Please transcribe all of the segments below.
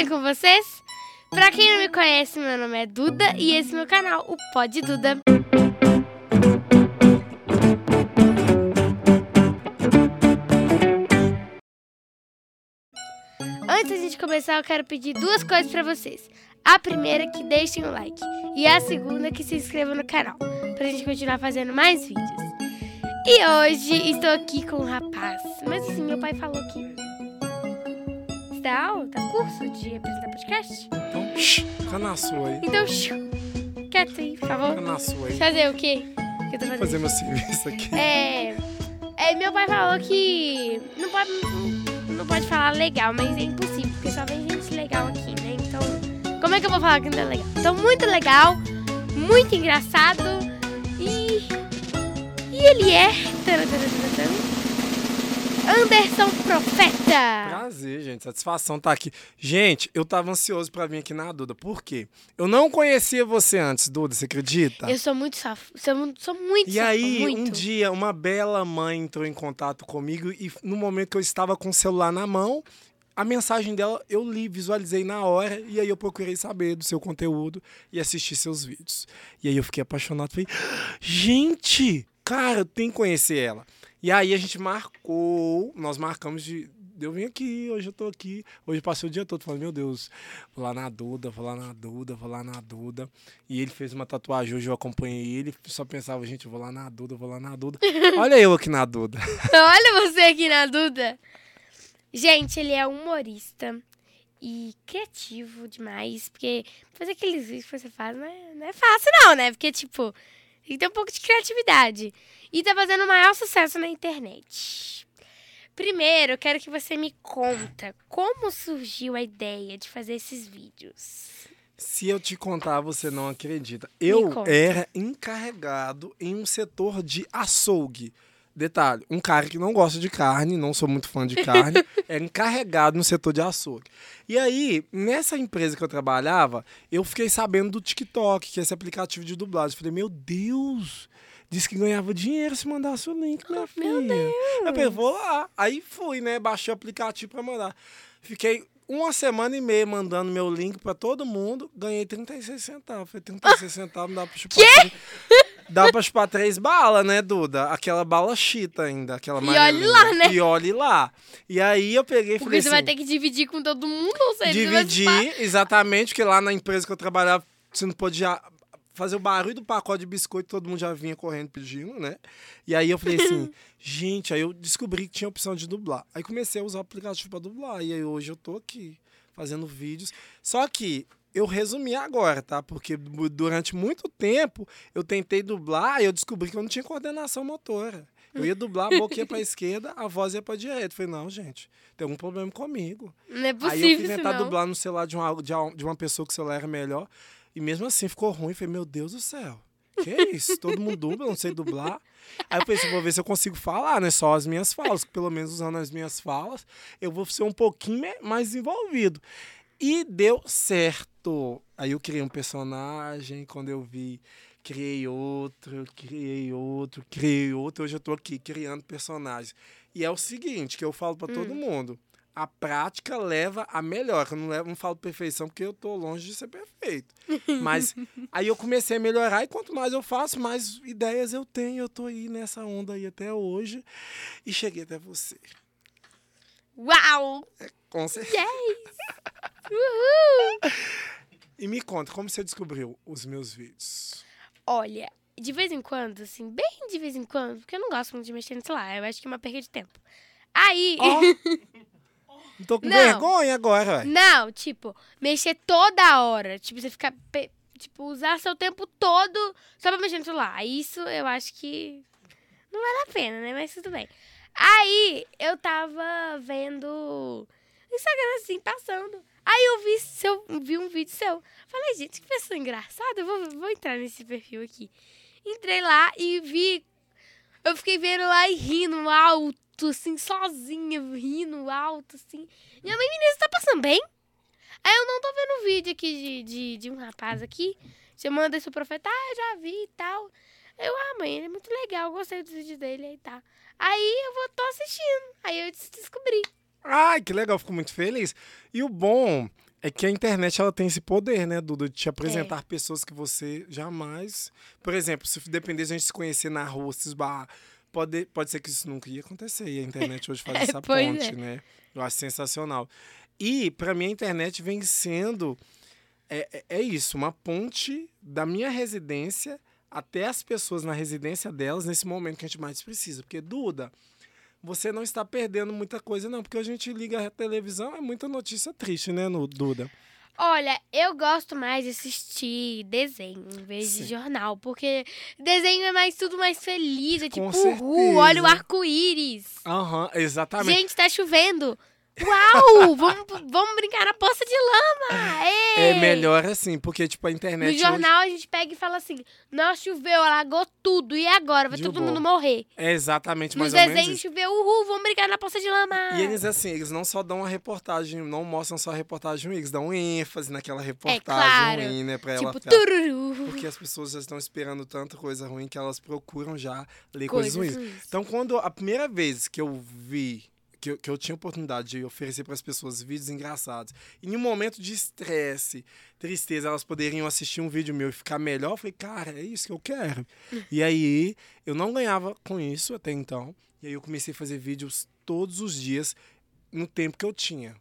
bem com vocês? Pra quem não me conhece, meu nome é Duda e esse é meu canal, o Pod Duda. Antes da gente começar, eu quero pedir duas coisas pra vocês. A primeira é que deixem o like e a segunda é que se inscrevam no canal, pra gente continuar fazendo mais vídeos. E hoje estou aqui com um rapaz, mas assim, meu pai falou que dá aula, dá curso de apresentar podcast. Então, shh, fica na sua aí. Então, shoo, quieto aí, por favor. Fica na sua aí. Fazer o quê? que eu tô fazendo? Fazer meu serviço aqui. É, é, meu pai falou que não pode, não pode falar legal, mas é impossível, porque só vem gente legal aqui, né? Então, como é que eu vou falar que não é legal? Então, muito legal, muito engraçado e. E ele é. taran, taran, taran, taran, Anderson Profeta! Prazer, gente. Satisfação estar aqui. Gente, eu tava ansioso pra vir aqui na Duda. Por quê? Eu não conhecia você antes, Duda, você acredita? Eu sou muito safo, sou, sou muito E safo, aí, muito. um dia, uma bela mãe entrou em contato comigo e no momento que eu estava com o celular na mão, a mensagem dela eu li, visualizei na hora e aí eu procurei saber do seu conteúdo e assistir seus vídeos. E aí eu fiquei apaixonado, falei, gente, cara, eu tenho que conhecer ela. E aí a gente marcou, nós marcamos de eu vim aqui, hoje eu tô aqui. Hoje passei o dia todo falando, meu Deus, vou lá na Duda, vou lá na Duda, vou lá na Duda. E ele fez uma tatuagem, hoje eu acompanhei ele, só pensava, gente, vou lá na Duda, vou lá na Duda. Olha eu aqui na Duda. Olha você aqui na Duda. Gente, ele é humorista e criativo demais, porque fazer aqueles vídeos que você faz não é, não é fácil não, né? Porque, tipo, tem que ter um pouco de criatividade. E tá fazendo o maior sucesso na internet. Primeiro, eu quero que você me conta como surgiu a ideia de fazer esses vídeos. Se eu te contar, você não acredita. Eu era encarregado em um setor de açougue. Detalhe, um cara que não gosta de carne, não sou muito fã de carne, era encarregado no setor de açougue. E aí, nessa empresa que eu trabalhava, eu fiquei sabendo do TikTok, que é esse aplicativo de dublagem. Falei, meu Deus, disse que ganhava dinheiro se mandasse o link, minha filha. meu Deus. Eu falei, vou lá. Aí fui, né? Baixei o aplicativo pra mandar. Fiquei uma semana e meia mandando meu link pra todo mundo. Ganhei 36 centavos. Falei, 36 centavos não dá pra chupar. Quê? Dá pra chupar três balas, né, Duda? Aquela bala chita ainda. Aquela E olhe lá, né? E olhe lá. E aí eu peguei e Porque falei você assim... vai ter que dividir com todo mundo, ou seja, Dividir, exatamente, porque lá na empresa que eu trabalhava, você não podia fazer o barulho do pacote de biscoito, todo mundo já vinha correndo pedindo, né? E aí eu falei assim, gente, aí eu descobri que tinha opção de dublar. Aí comecei a usar o aplicativo para dublar. E aí hoje eu tô aqui fazendo vídeos. Só que eu resumi agora, tá? Porque du- durante muito tempo eu tentei dublar e eu descobri que eu não tinha coordenação motora. Eu ia dublar, a boca ia pra esquerda, a voz ia pra direita. Eu falei, não, gente, tem algum problema comigo. Não é Aí eu possível fui tentar dublar no celular de, uma- de uma pessoa que o celular era melhor. E mesmo assim ficou ruim. Falei, meu Deus do céu. Que isso? Todo mundo dubla, não sei dublar. Aí eu pensei, vou ver se eu consigo falar, né? Só as minhas falas. que Pelo menos usando as minhas falas, eu vou ser um pouquinho mais envolvido. E deu certo. Aí eu criei um personagem, quando eu vi, criei outro, criei outro, criei outro. Hoje eu tô aqui criando personagens. E é o seguinte, que eu falo para todo mundo. A prática leva a melhor. Eu não, levo, não falo perfeição porque eu tô longe de ser perfeito. Mas aí eu comecei a melhorar e quanto mais eu faço, mais ideias eu tenho. Eu tô aí nessa onda aí até hoje e cheguei até você. Uau! Com certeza. Yes! Uhul! E me conta, como você descobriu os meus vídeos? Olha, de vez em quando, assim, bem de vez em quando, porque eu não gosto muito de mexer no celular, eu acho que é uma perda de tempo. Aí, Ó, não tô com Não. vergonha agora, ué. não, tipo, mexer toda hora, tipo, você ficar, tipo, usar seu tempo todo só pra mexer no celular. Isso eu acho que não vale a pena, né? Mas tudo bem. Aí, eu tava vendo o Instagram, assim, passando. Aí eu vi, seu, vi um vídeo seu. Falei, gente, que pessoa engraçada. Eu vou, vou entrar nesse perfil aqui. Entrei lá e vi. Eu fiquei vendo lá e rindo alto, assim, sozinha, rindo alto, assim. Minha mãe, menina, você tá passando bem? Aí eu não tô vendo um vídeo aqui de, de, de um rapaz aqui, chamando esse profeta, ah, já vi e tal. Eu, ah, mãe, ele é muito legal, gostei dos vídeos dele aí tá. Aí eu vou, tô assistindo. Aí eu des- descobri. Ai, que legal, fico muito feliz. E o bom É que a internet ela tem esse poder, né, Duda, de te É. apresentar pessoas que você jamais. Por exemplo, se depender de a gente se conhecer na rua, se esbarrar, pode, pode ser que isso nunca ia acontecer. E a internet hoje faz É, essa ponte, é. né? Eu acho sensacional. E, pra mim, a internet vem sendo. É, é- é isso, uma ponte da minha residência até as pessoas na residência delas nesse momento que a gente mais precisa. Porque, Duda, você não está perdendo muita coisa, não. Porque a gente liga a televisão, é muita notícia triste, né, Duda? Olha, eu gosto mais de assistir desenho em vez Sim. de jornal, porque desenho é mais tudo mais feliz, é Com tipo, uhul, olha o certeza. arco-íris. Aham, exatamente. Gente, tá chovendo. Uau! vamos, vamos brincar na poça de lama! É Ê! melhor assim, porque, tipo, a internet. No hoje- jornal a gente pega e fala assim: Nossa, choveu, alagou tudo, e agora? Vai todo mundo morrer. É exatamente Nos mais ou menos. choveu, uhul, vamos brincar na poça de lama! E eles, assim, eles não só dão uma reportagem, não mostram só a reportagem ruim, eles dão ênfase naquela reportagem claro. ruim, né? Pra ela tipo, ficar. tururu. Porque as pessoas já estão esperando tanta coisa ruim que elas procuram já ler Coisas coisas ruins. ruins. Então, quando a primeira vez que eu vi, que eu, que eu tinha oportunidade de oferecer para as pessoas vídeos engraçados, e em um momento de estresse, tristeza, elas poderiam assistir um vídeo meu e ficar melhor, eu falei, cara, é isso que eu quero. e aí, eu não ganhava com isso até então, e aí eu comecei a fazer vídeos todos os dias no tempo que eu tinha.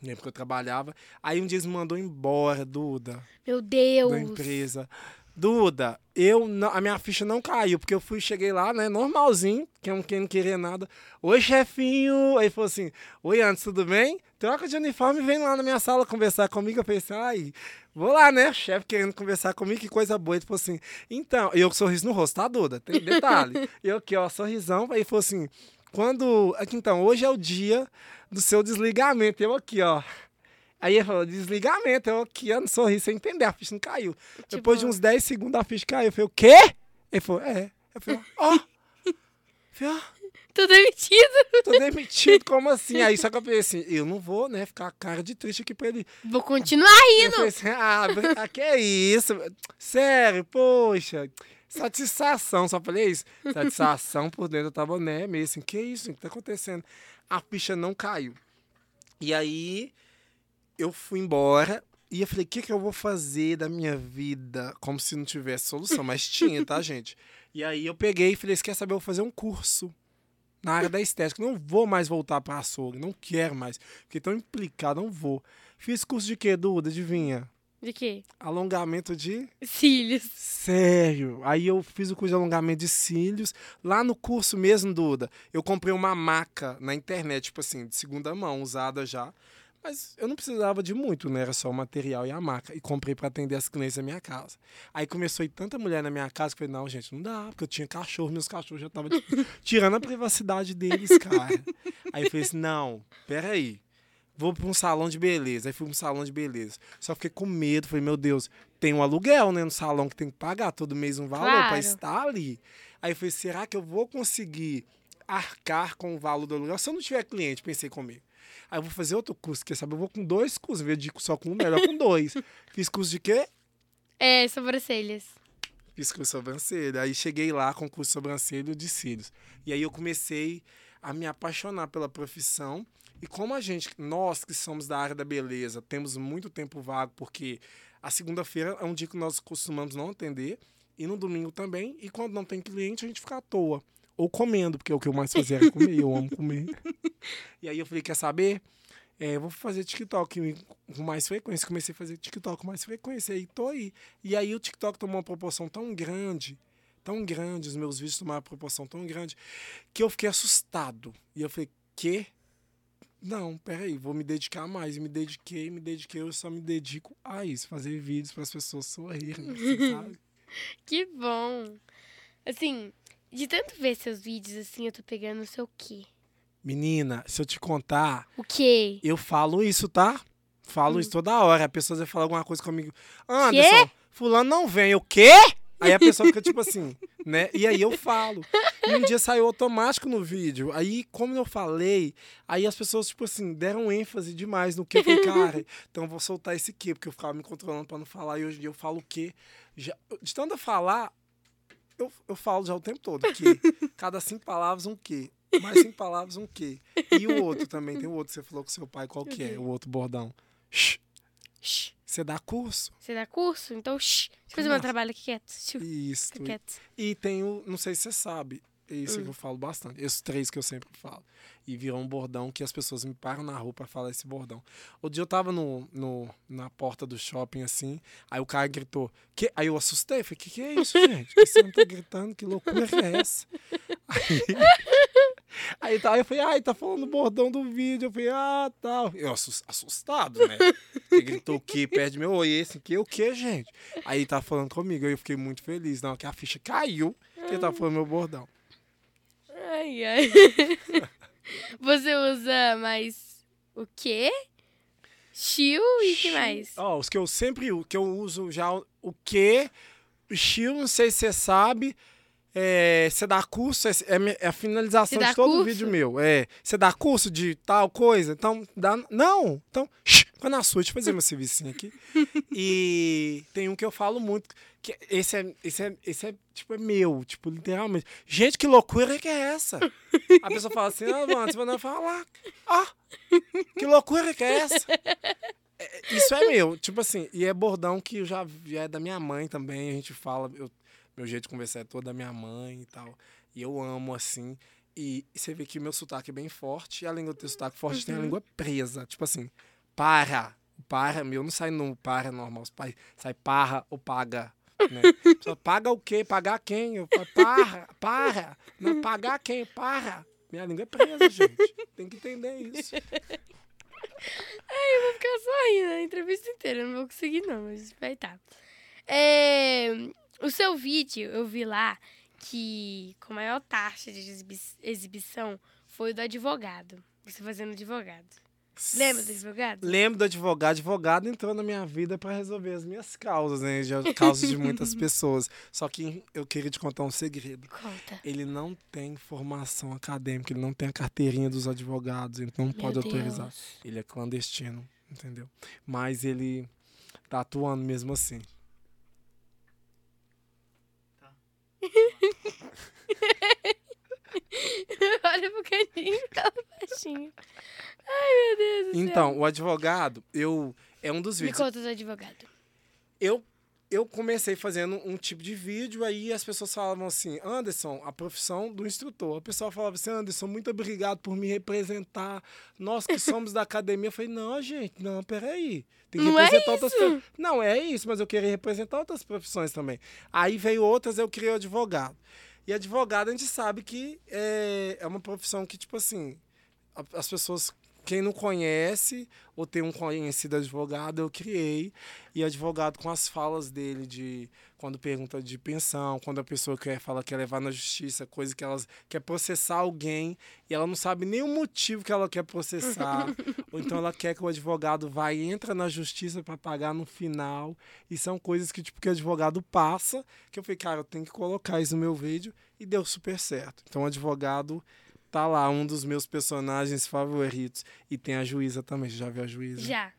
No tempo que eu trabalhava. Aí um dia eles me mandou embora, Duda Meu Deus! da empresa. Duda, eu não- a minha ficha não caiu, porque eu fui, cheguei lá, né, normalzinho, que é um quem não queria nada. Oi, chefinho. Aí falou assim: Oi, antes, tudo bem? Troca de uniforme e vem lá na minha sala conversar comigo. Eu pensei, ai, vou lá, né? Chefe querendo conversar comigo, que coisa boa. Ele falou assim: Então, eu com sorriso no rosto, tá, Duda? Tem detalhe. eu aqui, ó, sorrisão. Aí falou assim: Quando. Aqui, então, hoje é o dia do seu desligamento. Eu aqui, ó. Aí ele falou, desligamento. Eu aqui, ó, no sorriso, sem entender, a ficha não caiu. Depois de uns 10 segundos, a ficha caiu. Eu falei, o quê? Ele falou, é. Eu falei, ó. Eu falei, ó, Tô demitido! tô demitido, como assim? Aí só que eu pensei assim, eu não vou, né, ficar a cara de triste aqui pra ele. Vou continuar Eu rindo! falei assim, ah, ah, que é isso? Sério, poxa. Satisfação, só falei isso. Satisfação por dentro, eu tava, né, meio assim, que isso, o que tá acontecendo? A ficha não caiu. E aí, eu fui embora e eu falei, o que que eu vou fazer da minha vida? Como se não tivesse solução, mas tinha, tá, gente? E aí eu peguei e falei, você quer saber, eu vou fazer um curso na área da estética. Não vou mais voltar para açougue, não quero mais. Fiquei tão implicado, não vou. Fiz curso de quê, Duda? Adivinha? De quê? Alongamento de Cílios. Sério. Aí eu fiz o curso de alongamento de cílios. Lá no curso mesmo, Duda, eu comprei uma maca na internet, tipo assim, de segunda mão, usada já. Mas eu não precisava de muito, né? Era só o material e a maca. E comprei para atender as clientes da minha casa. Aí começou a ir tanta mulher na minha casa que eu falei, não, gente, não dá, porque eu tinha cachorro, meus cachorros já estavam tirando a privacidade deles, cara. Aí eu falei assim, não, peraí. Vou para um salão de beleza. Aí fui para um salão de beleza. Só fiquei com medo. Falei, meu Deus, tem um aluguel, né? No salão que tem que pagar todo mês um valor Claro. para estar ali. Aí eu falei, será que eu vou conseguir arcar com o valor do aluguel se eu não tiver cliente? Pensei comigo. Aí eu vou fazer outro curso, quer saber? Eu vou com dois cursos, em vez de só com um, melhor com dois. Fiz curso de quê? É, sobrancelhas. Fiz curso de sobrancelha. Aí cheguei lá com curso de sobrancelha de cílios. E aí eu comecei a me apaixonar pela profissão. E como a gente, nós que somos da área da beleza, temos muito tempo vago, porque a segunda-feira é um dia que nós costumamos não atender, e no domingo também. E quando não tem cliente, a gente fica à toa. Ou comendo, porque o que eu mais fazia era comer, eu amo comer. E aí eu falei, quer saber? É, eu vou fazer TikTok com mais frequência. Comecei a fazer TikTok com mais frequência. E tô aí. E aí o TikTok tomou uma proporção tão grande, tão grande, os meus vídeos tomaram uma proporção tão grande, que eu fiquei assustado. E eu falei, quê? Não, peraí, vou me dedicar mais. Me dediquei, me dediquei, eu só me dedico a isso, fazer vídeos para as pessoas sorrirem, assim, sabe? Que bom. Assim, de tanto ver seus vídeos, assim, eu tô pegando o seu quê? Menina, se eu te contar, O quê? eu falo isso, tá? Falo Hum. isso toda hora. A pessoa vai falar alguma coisa comigo. Anderson, fulano não vem. O quê? Aí a pessoa fica tipo assim, né? E aí eu falo. E um dia saiu automático no vídeo. Aí, como eu falei, aí as pessoas, tipo assim, deram ênfase demais no que. Eu falei, cara, então eu vou soltar esse quê? Porque eu ficava me controlando pra não falar. E hoje em dia eu falo o quê? Já, de tanto eu falar, eu, eu falo já o tempo todo. Que cada cinco palavras, um quê? Mais cinco palavras, um quê? E o outro também, tem o outro. Você falou com seu pai, qual que é? O outro bordão. Shh. Shh. Você dá curso. Você dá curso? Então, shh. Deixa eu fazer meu trabalho aqui quieto. Isso. Fica quieto. E tem o, não sei se você sabe, isso Hum. que eu falo bastante. Esses três que eu sempre falo. E virou um bordão que as pessoas me param na rua pra falar esse bordão. Outro dia eu tava no, no, na porta do shopping assim, aí o cara gritou. Que? Aí eu assustei, falei, que que é isso, gente? Que você não tá gritando? Que loucura que é essa? Aí, aí, tá, aí eu falei, ai, tá falando o bordão do vídeo. Eu falei, ah, tal. Eu assus- assustado, né? Ele gritou o quê? Perto de meu oi, esse aqui, o quê, gente? Aí ele tava falando comigo, aí eu fiquei muito feliz. Não, que a ficha caiu, que ele tava falando meu bordão. Ai, ai. Você usa mais o quê? Chill e o que mais? Ó, os que eu sempre que eu uso já o, o estilo, não sei se você sabe. É, você dá curso, é, é é a finalização de todo curso? vídeo meu. É, você dá curso de tal coisa, então dá. Não! Então, shh, fica na sua, deixa eu fazer meu servicinho aqui. E tem um que eu falo muito, que esse é, esse é, esse é tipo, é meu, tipo, literalmente. Gente, que loucura que é essa? A pessoa fala assim, ah, mano, você vai não falar. Ah, que loucura que é essa? É, Isso é meu, tipo assim, e é bordão que eu já, já é da minha mãe também, a gente fala, eu- meu jeito de conversar é todo da minha mãe e tal. E eu amo, assim. E você vê que meu sotaque é bem forte, e além de eu ter sotaque forte, tem a língua presa. Tipo assim, para. Para meu não sai no para normal, sai, parra ou paga. Né? Pessoa, paga o quê? Pagar quem? Eu falo, para, para. Não, pagar quem? Para. Minha língua é presa, gente. Tem que entender isso. Eu vou ficar só rindo a entrevista inteira, eu não vou conseguir não, mas vai tá. É, o seu vídeo, eu vi lá que com maior taxa de exibi- exibição foi o do advogado. Você fazendo advogado. Lembra do advogado? Lembro do advogado. Advogado entrou na minha vida para resolver as minhas causas, né? Já causas de muitas pessoas. Só que eu queria te contar um segredo. Conta. Ele não tem formação acadêmica, ele não tem a carteirinha dos advogados, ele não pode Meu autorizar. Deus. Ele é clandestino, entendeu? Mas ele tá atuando mesmo assim. Olha pro cantinho, fala baixinho. Ai, meu Deus do céu. Então, o advogado, eu é um dos Me vídeos. conta do advogado. eu eu comecei fazendo um tipo de vídeo, aí as pessoas falavam assim, Anderson, a profissão do instrutor. A pessoa falava assim, Anderson, muito obrigado por me representar. Nós que somos da academia. Eu falei, não, gente, não, peraí. Tem que Não é representar outras isso. pro- Não, é isso, mas eu queria representar outras profissões também. Aí veio outras, eu criei o advogado. E advogado a gente sabe que é, é uma profissão que, tipo assim, as pessoas, quem não conhece ou tem um conhecido advogado, eu criei. E advogado com as falas dele de quando pergunta de pensão, quando a pessoa quer fala que quer levar na justiça, coisa que ela quer processar alguém e ela não sabe nem o motivo que ela quer processar. ou então ela quer que o advogado vá e entra na justiça para pagar no final. E são coisas que tipo que o advogado passa, que eu falei, cara, eu tenho que colocar isso no meu vídeo e deu super certo. Então advogado tá lá, um dos meus personagens favoritos. E tem a juíza também. Você já viu a juíza? Já.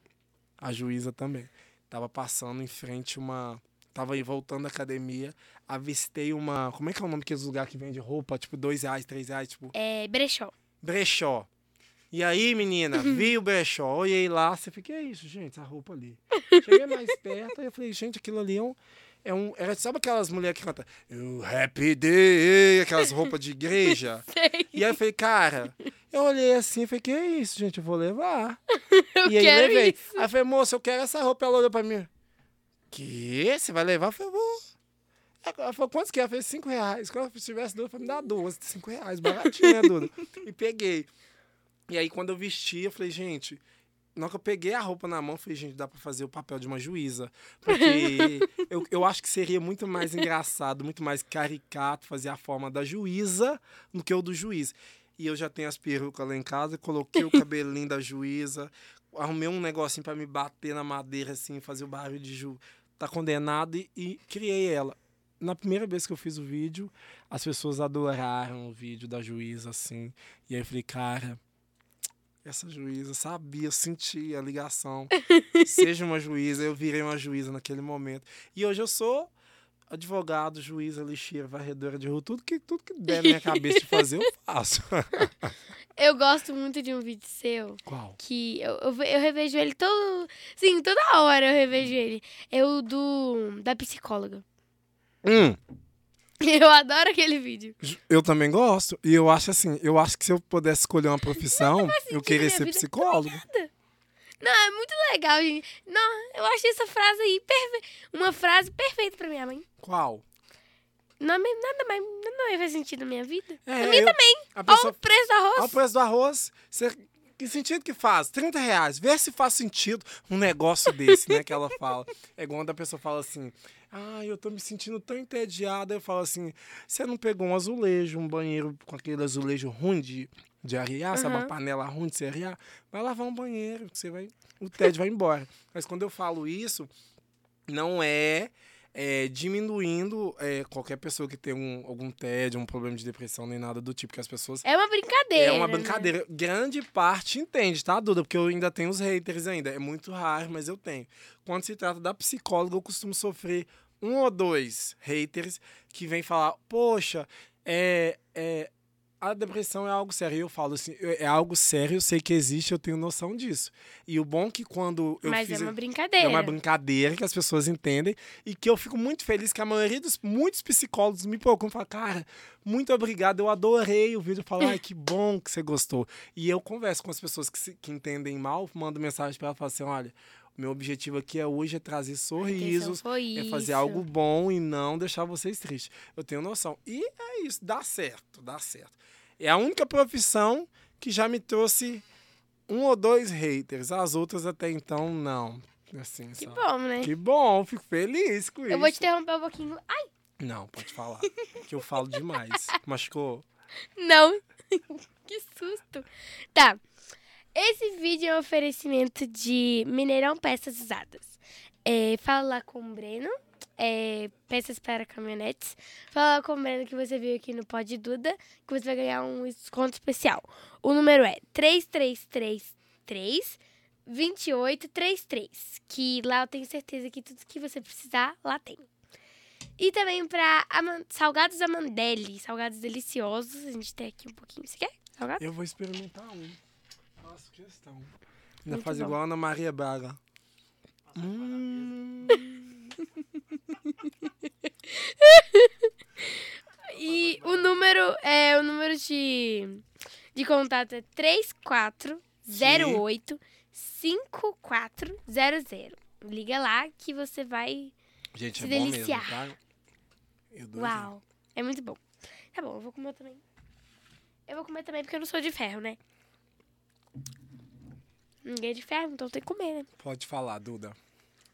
A juíza também. Tava passando em frente uma. Tava aí voltando da academia, avistei uma. Como é que é o nome daqueles lugar que vende roupa? Tipo, dois reais, três reais, tipo, É brechó. brechó. E aí, menina, vi o brechó, olhei lá, você fica, que é isso, gente, essa roupa ali. Cheguei mais perto, aí eu falei, gente, aquilo ali é um. É um era, sabe aquelas mulheres que cantam "You Happy Day, aquelas roupas de igreja? Sei. E aí eu falei, cara, eu olhei assim e falei, que é isso, gente? Eu vou levar. Eu e aí quero levei. isso. Aí eu falei, moça, eu quero essa roupa. Ela olhou pra mim. Que? Você vai levar? Eu falei, vou. Ela falou, quantos que é? Eu falei, cinco reais. Quando eu tivesse duas, eu falei, me dá duas. Cinco reais, baratinho, né, Duda? E peguei. E aí, quando eu vesti, eu falei, gente... Na hora que eu peguei a roupa na mão, falei, gente, dá pra fazer o papel de uma juíza. Porque eu, eu acho que seria muito mais engraçado, muito mais caricato fazer a forma da juíza do que o do juiz. E eu já tenho as perucas lá em casa, coloquei o cabelinho da juíza, arrumei um negocinho pra me bater na madeira, assim, fazer o barulho de ju. Tá condenado e, e criei ela. Na primeira vez que eu fiz o vídeo, as pessoas adoraram o vídeo da juíza, assim. E aí eu falei, cara, essa juíza sabia, eu senti a ligação. Seja uma juíza, eu virei uma juíza naquele momento. E hoje eu sou advogado, juíza, lixeira, varredora de rua, tudo que, tudo que der na minha cabeça de fazer, eu faço. Eu gosto muito de um vídeo seu Qual? que eu, eu, eu revejo ele todo. Sim, toda hora eu revejo ele. É o do. da psicóloga. Hum, Eu adoro aquele vídeo. eu também gosto. E eu acho assim, eu acho que se eu pudesse escolher uma profissão, eu queria ser vida. psicólogo. Não, é muito legal, gente. Não, eu achei essa frase aí perfe... uma frase perfeita pra minha mãe. Qual? Não, nada mais, mais faz sentido na minha vida. É, na minha eu- também. A Olha pessoa o preço do arroz. Olha o preço do arroz. Você- que sentido que faz? 30 reais. Vê se faz sentido um negócio desse, né? Que ela fala. É igual quando a pessoa fala assim. Ah, eu tô me sentindo tão entediada. Eu falo assim: você não pegou um azulejo, um banheiro com aquele azulejo ruim de, de arear, sabe? Uma Uhum. panela ruim de se arear? Vai lavar um banheiro, que você vai. O tédio vai embora. Mas quando eu falo isso, não é, é, diminuindo é, qualquer pessoa que tem um, algum tédio, um problema de depressão, nem nada do tipo, que as pessoas É uma brincadeira. é uma né? brincadeira. Grande parte entende, tá, Duda? Porque eu ainda tenho os haters ainda. É muito raro, mas eu tenho. Quando se trata da psicóloga, eu costumo sofrer um ou dois haters que vêm falar, poxa, é, é, a depressão é algo sério. Eu falo assim, "É- é algo sério, eu sei que existe, eu tenho noção disso. E o bom é que quando eu Mas fiz... é uma brincadeira. É uma brincadeira que as pessoas entendem e que eu fico muito feliz que a maioria dos muitos psicólogos me procuram e falam, cara, muito obrigado, eu adorei o vídeo. Eu falo, ai, que bom que você gostou. E eu converso com as pessoas que, se- que entendem mal, mando mensagem para ela e falo assim, olha, meu objetivo aqui é hoje é trazer sorrisos, é fazer algo bom e não deixar vocês tristes. Eu tenho noção. E é isso, dá certo, dá certo. É a única profissão que já me trouxe um ou dois haters. As outras até então, não. Assim, Que sabe? bom, né? Que bom, fico feliz com isso. Eu vou te interromper um pouquinho. Ai, Não, pode falar. que eu falo demais. Machucou? não. que susto. Tá. Esse vídeo é um oferecimento de Mineirão Peças Usadas. É, fala lá com o Breno. é, peças para caminhonetes. Fala lá com o Breno que você viu aqui no Pod Duda, que você vai ganhar um desconto especial. O número é 3333 2833. Que lá eu tenho certeza que tudo que você precisar, lá tem. E também para salgados Amandelli, salgados deliciosos. A gente tem aqui um pouquinho. Você quer salgado? Eu vou experimentar um. Faço questão. Ainda Muito faz bom. igual a Ana Maria Braga. Hum. E o número é o número de, de contato é 3408 5400. Liga lá que você vai. Gente, Se é bom deliciar. mesmo, tá? Eu dou Uau! É muito bom. Tá bom, eu vou comer também. Eu vou comer também porque eu não sou de ferro, né? Ninguém é de ferro, então tem que comer, né? Pode falar, Duda.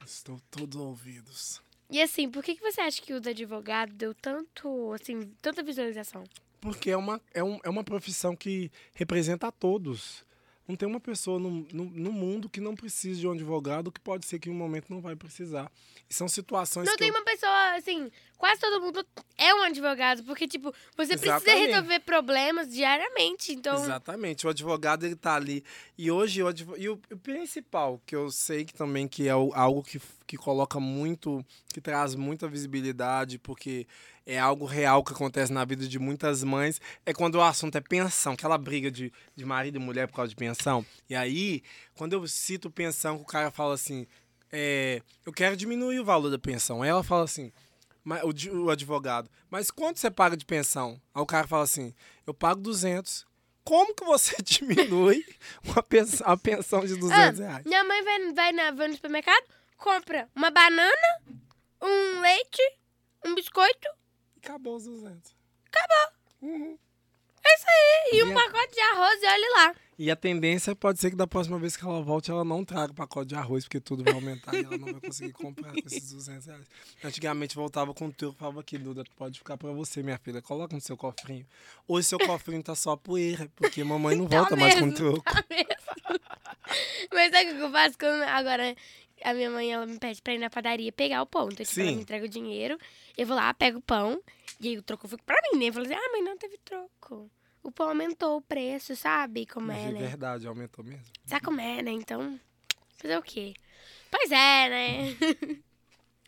Estou todos ouvidos. E assim, por que, que você acha que o do advogado deu tanto, assim, tanta visualização? Porque é uma, é, um, é uma profissão que representa a todos. Não tem uma pessoa no, no, no mundo que não precise de um advogado, que pode ser que em um momento não vai precisar. E são situações Não que tem eu- uma pessoa, assim, quase todo mundo é um advogado, porque, tipo, você precisa Exatamente. resolver problemas diariamente. Então, Exatamente, o advogado ele tá ali. E hoje o advo... e o, o principal, que eu sei que também que é o- algo que, que coloca muito, que traz muita visibilidade, porque é algo real que acontece na vida de muitas mães, é quando o assunto é pensão, aquela briga de, de marido e mulher por causa de pensão. E aí, quando eu cito pensão, que o cara fala assim, é, eu quero diminuir o valor da pensão. Aí ela fala assim, o, advogado, mas quanto você paga de pensão? Aí o cara fala assim, eu pago 200. Como que você diminui uma pensão, a pensão de 200 ah, reais? minha mãe vai, vai, na, vai no supermercado, compra uma banana, um leite, um biscoito Acabou os 200. e um E a- pacote de arroz e olha lá. E a tendência pode ser que da próxima vez que ela volte, ela não traga pacote de arroz, porque tudo vai aumentar e ela não vai conseguir comprar com esses 200 reais. Antigamente voltava com tudo, falava aqui, Duda, pode ficar pra você, minha filha, coloca no seu cofrinho. Hoje seu cofrinho tá só poeira, porque mamãe não volta mais com mesmo, troco. Tá mesmo. Mas sabe o que eu faço quando agora a minha mãe ela me pede pra ir na padaria pegar o pão? Então, tipo, ela Sim. me entrega o dinheiro, eu vou lá, pego o pão, e aí o troco fica pra mim, né? Eu falo assim, ah, mãe, não teve troco. O pão aumentou o preço, sabe como Mas é, é né? verdade, aumentou mesmo. Sabe como é, né? Então, fazer o quê? Pois é, né?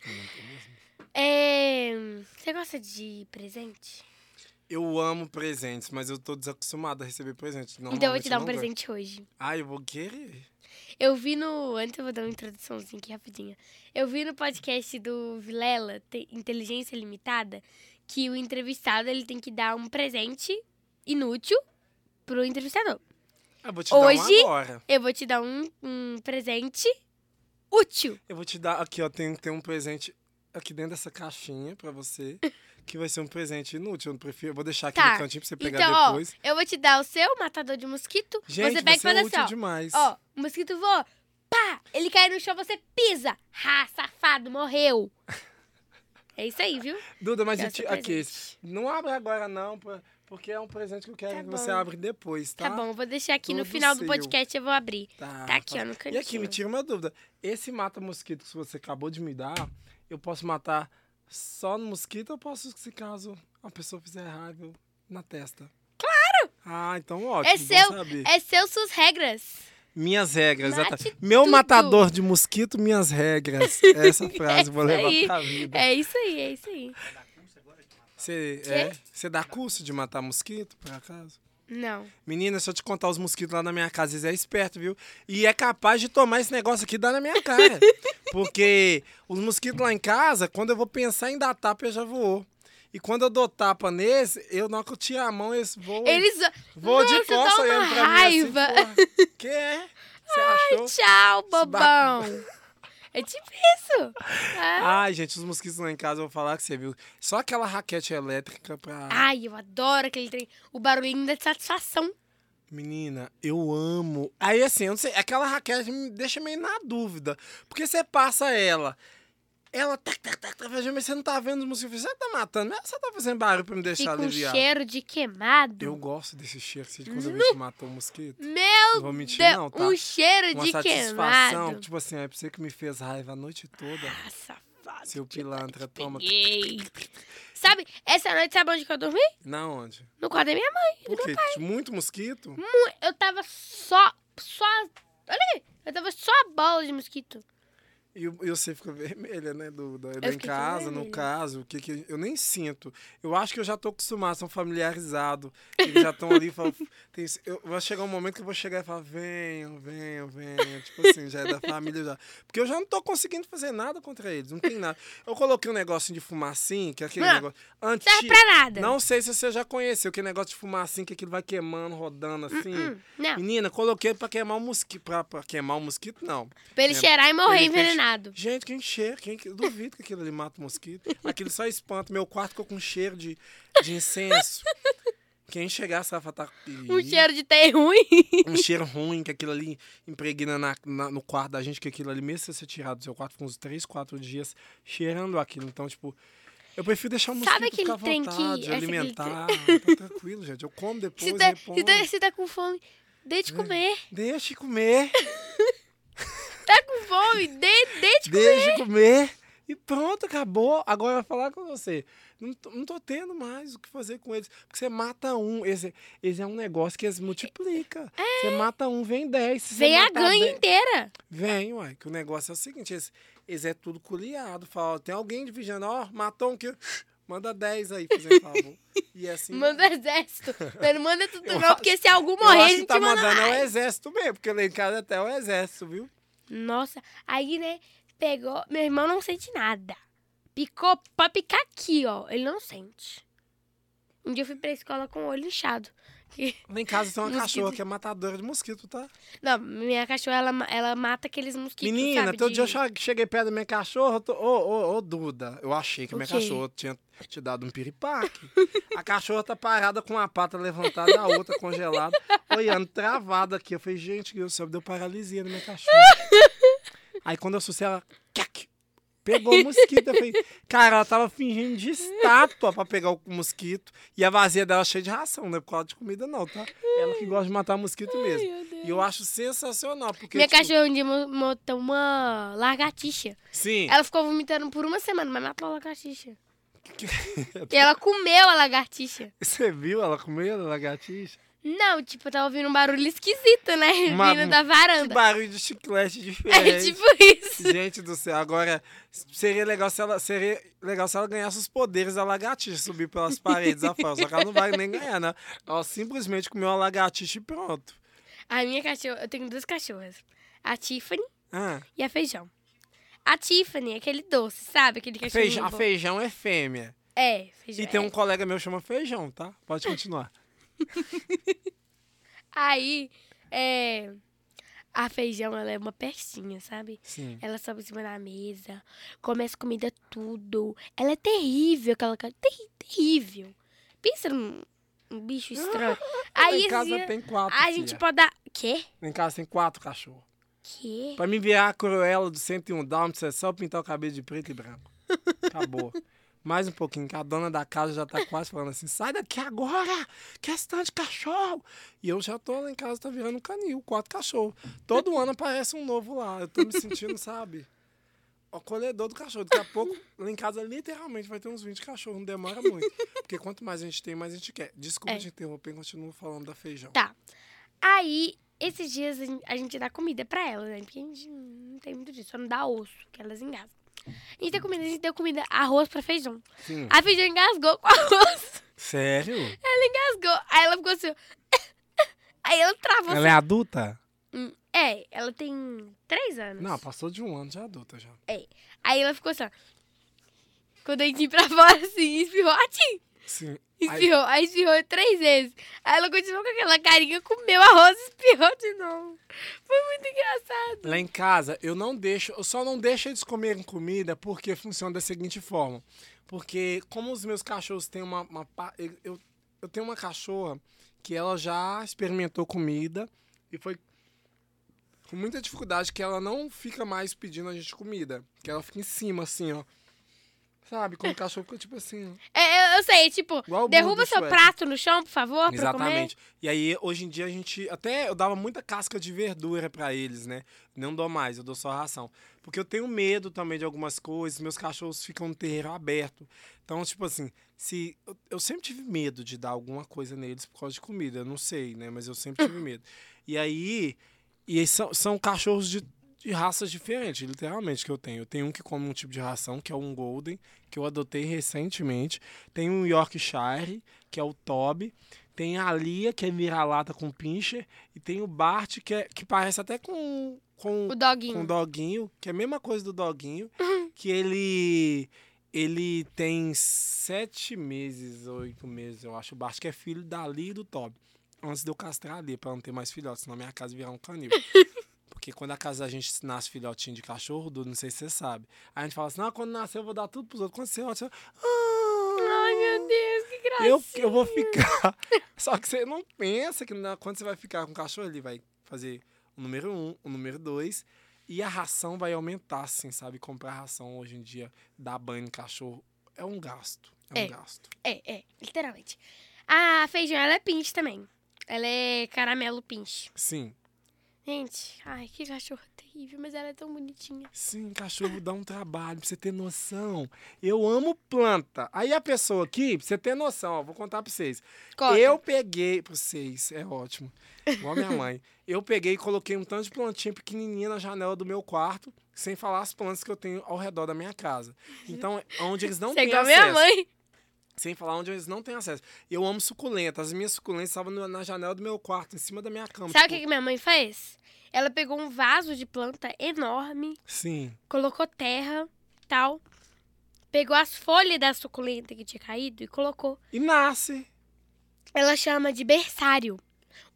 Aumentou mesmo. É, Você gosta de presente? Eu amo presentes, mas eu tô desacostumado a receber presentes. então eu vou te dar um presente hoje. gosto. Ah, eu vou querer. Eu vi no. Antes eu vou dar uma introduçãozinha aqui rapidinho. Eu vi no podcast do Vilela, Te- Inteligência Limitada, que o entrevistado ele tem que dar um presente inútil pro entrevistador. Ah, vou te Hoje- dar um agora. Eu vou te dar um, um presente útil. Eu vou te dar aqui, ó. Tem, tem um presente aqui dentro dessa caixinha pra você. Que vai ser um presente inútil. Eu não prefiro. Eu vou deixar aqui Tá. no cantinho pra você pegar Então, ó, depois. eu vou te dar o seu matador de mosquito. Gente, você pega e você é faz útil assim, ó. demais. Ó, o mosquito voa. Pá! Ele cai no chão, você pisa. Ha, safado, morreu. É isso aí, viu? Duda, mas Esse eu te- o aqui, não abre agora não, porque é um presente que eu quero Tá que você abre depois, tá? Tá bom, vou deixar aqui no Tudo final do seu. podcast, eu vou abrir. Tá, Tá aqui, ó, no E cantinho. aqui, me tira uma dúvida. Esse mata-mosquito que você acabou de me dar, eu posso matar só no mosquito ou posso, se caso a pessoa fizer raiva na testa? Claro! Ah, então ótimo, É seu, saber. é seu suas regras. Minhas regras, exatamente. Meu matador de mosquito, minhas regras. Essa frase eu vou levar aí. pra vida. É isso aí, é isso aí. Você, é, você dá curso de matar mosquito, por acaso? Não. Menina, se eu te contar os mosquitos lá na minha casa, eles é esperto, viu? E é capaz de tomar esse negócio aqui e dar na minha cara. Porque os mosquitos lá em casa, quando eu vou pensar em dar tapa, ele já voou. E quando eu dou tapa nesse, eu, hora que eu tiro a mão, eles voam. Eles. voam de costas olhando pra raiva. mim assim. Que é? Você achou? Tchau, bobão. É tipo isso. Ah. Ai, gente, os mosquitos lá em casa, eu vou falar que você viu. Só aquela raquete elétrica pra... Ai, eu adoro aquele trem. O barulhinho da satisfação. Menina, eu amo. Aí assim, eu não sei, aquela raquete me deixa meio na dúvida. Porque você passa ela, ela tac, tac, tac, tac, fazendo, mas você não tá vendo os mosquitos. Você tá matando, mas você tá fazendo barulho pra me deixar Fica um aliviado. cheiro de queimado. Eu gosto desse cheiro, assim, de quando eu vejo que matou o mosquito. Meu Não vou mentir, Deus, não, tá? um cheiro Uma de satisfação, queimado. tipo assim, é pra você que me fez raiva a noite toda. Ah, safado. Seu pilantra, toma. Peguei. Sabe, essa noite, sabe onde que eu dormi? Na onde? No quarto da minha mãe. Por quê? Muito mosquito? Mu- Eu tava só, só, olha aí, eu tava só a bola de mosquito. E, e você fica vermelha, né? Lá Eu em casa, no caso, o que que eu nem sinto. Eu acho que eu já tô acostumado, são familiarizados. Eles já estão ali, falam, tem, eu, vai chegar um momento que eu vou chegar e falar, venham, venham, venham. Tipo assim, já é da família já. Porque eu já não tô conseguindo fazer nada contra eles, não tem nada. Eu coloquei um negocinho de fumacinho, que é aquele Não, negócio Não serve pra nada. Não sei se você já conheceu, aquele negócio de fumacinho, que aquilo vai queimando, rodando assim. Hum, não, Menina, coloquei pra queimar o mosquito. Pra, pra queimar o mosquito, não. pra ele é, cheirar e morrer tem- envenenado. Gente, quem cheira? Quem, eu duvido que aquilo ali mata o mosquito. Aquilo só espanta. Meu quarto ficou com cheiro de, de incenso. Quem chegar, vai falar. Um cheiro de ter ruim. Um cheiro ruim, que aquilo ali impregna na, na- no quarto da gente, que aquilo ali, mesmo se você tirar do seu quarto, fica uns 3, 4 dias cheirando aquilo. Então, tipo, eu prefiro deixar o mosquito Sabe aquele ficar à trem que- vontade, esse aquele alimentar. Tá tranquilo, gente. Eu como depois, Se tá, se, tá, se tá com fome, deixe de comer. Deixa comer. Tá com fome, dê, dê de comer. Deixa comer. E pronto, acabou. Agora eu vou falar com você. Não tô, não tô tendo mais o que fazer com eles. Porque você mata um. Esse, esse é um negócio que eles multiplica. Você mata um, vem dez. É. Vem a ganha dez- inteira. Vem, uai. Que o negócio é o seguinte: eles, eles é tudo culiado. Fala, tem alguém dividindo, ó, matou um que. Manda 10 aí, por favor. E assim. Manda exército. Mas não manda tudo não, acho- porque se algum morrer, a gente tá manda mandando é o mais. exército mesmo, porque lá em casa até é o exército, viu? Nossa, aí, né, pegou... Meu irmão não sente nada. Picou pra picar aqui, ó. Ele não sente. Um dia eu fui pra escola com o olho inchado. Lá em casa tem uma Mosquito. cachorra que é matadora de mosquito, tá? Não, minha cachorra, ela, ela mata aqueles mosquitos, Menina, sabe? todo de- dia eu che- cheguei perto da minha cachorra, eu ô, ô, ô, Duda, eu achei que a O minha quê? cachorra tinha te dado um piripaque. a cachorra tá parada com uma pata levantada, a outra congelada, olhando, travada aqui. Eu falei, gente, do céu, deu paralisia na minha cachorra. Aí quando eu assustei, ela pegou o mosquito. Eu falei, cara, ela tava fingindo de estátua pra pegar o mosquito. E a vazia dela cheia de ração, não é por causa de comida, não, tá? Ela que gosta de matar mosquito mesmo. E eu acho sensacional, porque. Minha tipo, cachorra um dia montou uma lagartixa. Sim. Ela ficou vomitando por uma semana, mas matou a lagartixa. E ela comeu a lagartixa. Você viu ela comendo a lagartixa? Não, tipo, eu tava ouvindo um barulho esquisito, né? Uma- Vindo da Que varanda. barulho de chiclete É diferente. tipo isso. Gente do céu, agora seria legal se ela seria legal se ela ganhasse os poderes da lagartixa, subir pelas paredes afora. Só que ela não vai nem ganhar, né? Ela simplesmente comeu a lagartixa e pronto. A minha cachorra, eu tenho duas cachorras. A Tiffany Ah, e a Feijão. A Tiffany é aquele doce, sabe? Aquele cachorro. feijão, a feijão é fêmea. É, feijão. E tem é. um colega meu que chama feijão, tá? Pode continuar. Aí, é. A feijão, ela é uma pestinha, sabe? Sim. Ela sobe em cima da mesa, come as comidas tudo. Ela é terrível, aquela cara. terri- terrível. Pensa num um bicho estranho. Aí em casa dia, tem quatro. a filha. gente pode dar. Quê? Em casa tem quatro cachorros. Quê? Pra me virar a Cruella do 101 Dálmatas é só pintar o cabelo de preto e branco. Acabou. Mais um pouquinho, que a dona da casa já tá quase falando assim, sai daqui agora, questão de cachorro. E eu já tô lá em casa, tá virando um canil, quatro cachorros. Todo ano aparece um novo lá, eu tô me sentindo, sabe, o colhedor do cachorro. Daqui a pouco, lá em casa, literalmente, vai ter uns 20 cachorros, não demora muito. Porque quanto mais a gente tem, mais a gente quer. Desculpa É. te interromper, continuo falando da feijão. Tá. Aí, esses dias a gente dá comida pra elas, né? Porque a gente não tem muito disso, só não dá osso, que elas engasgam. A gente deu comida, a gente deu comida, arroz pra feijão. Sim. A feijão engasgou com arroz. Sério? Ela engasgou. Aí ela ficou assim. Aí ela travou. Ela é adulta? assim. É, ela tem três anos. Não, passou de um ano de adulta já. Aí ela ficou assim. Com o dentinho pra fora, assim, espirrou. Sim. Aí, Espirrou. Aí espirrou três vezes. Aí ela continuou com aquela carinha, comeu arroz e espirrou de novo. Foi muito engraçado. lá em casa, eu não deixo, eu só não deixo eles comerem comida porque funciona da seguinte forma. Porque como os meus cachorros têm uma, uma eu, eu tenho uma cachorra que ela já experimentou comida e foi com muita dificuldade que ela não fica mais pedindo a gente comida. Que ela fica em cima, assim, ó. Sabe? Quando o cachorro fica tipo assim. É, eu, eu sei, tipo, Igual o derruba seu Shrek. prato no chão, por favor, Exatamente. E aí, hoje em dia, a gente. Até eu dava muita casca de verdura pra eles, né? Não dou mais, eu dou só ração. Porque eu tenho medo também de algumas coisas, meus cachorros ficam no terreiro aberto. Então, tipo assim, se. Eu, eu sempre tive medo de dar alguma coisa neles por causa de comida. Eu não sei, né? Mas eu sempre tive medo. E aí. E são, são cachorros de, de raças diferentes, literalmente, que eu tenho. Eu tenho um que come um tipo de ração, que é um Golden, que eu adotei recentemente. Tem um Yorkshire, que é o Toby. Tem a Lia, que é vira-lata com pincher. E tem o Bart, que, é, que parece até com, com. O doguinho. com o doguinho, que é a mesma coisa do doguinho. que ele ele tem sete meses, oito meses, eu acho. O Bart, que é filho da Lia e do Toby. Antes de eu castrar a Lia, pra não ter mais filhotes, senão minha casa virar um canil. Porque quando a casa da gente nasce filhotinho de cachorro, Dudu, não sei se você sabe. Aí a gente fala assim, não, quando nascer eu vou dar tudo pros outros. Quando você olha, você... Ah, Ai, meu Deus, que gracinha. eu, eu vou ficar. Só que você não pensa que quando você vai ficar com o cachorro, ele vai fazer o número um, o número dois. E a ração vai aumentar, assim, sabe? Comprar ração hoje em dia, dar banho em cachorro, é um gasto. É um É. gasto. É, é, literalmente. A feijão, ela é pinche também. Ela é caramelo pinche. Sim. Gente, ai, que cachorro terrível, mas ela é tão bonitinha. Sim, cachorro dá um trabalho, pra você ter noção. Eu amo planta. Aí a pessoa aqui, pra você ter noção, ó, vou contar pra vocês. Conta. Eu peguei, pra vocês, é ótimo. Igual minha mãe. Eu peguei e coloquei um tanto de plantinha pequenininha na janela do meu quarto, sem falar as plantas que eu tenho ao redor da minha casa. Então, onde eles não Você é têm igual acesso. minha mãe. Sem falar onde eles não têm acesso. Eu amo suculentas. As minhas suculentas estavam na janela do meu quarto, em cima da minha cama. Sabe o tipo, que, que minha mãe fez? Ela pegou um vaso de planta enorme, Sim. colocou terra, tal. Pegou as folhas da suculenta que tinha caído e colocou. E nasce. Ela chama de berçário.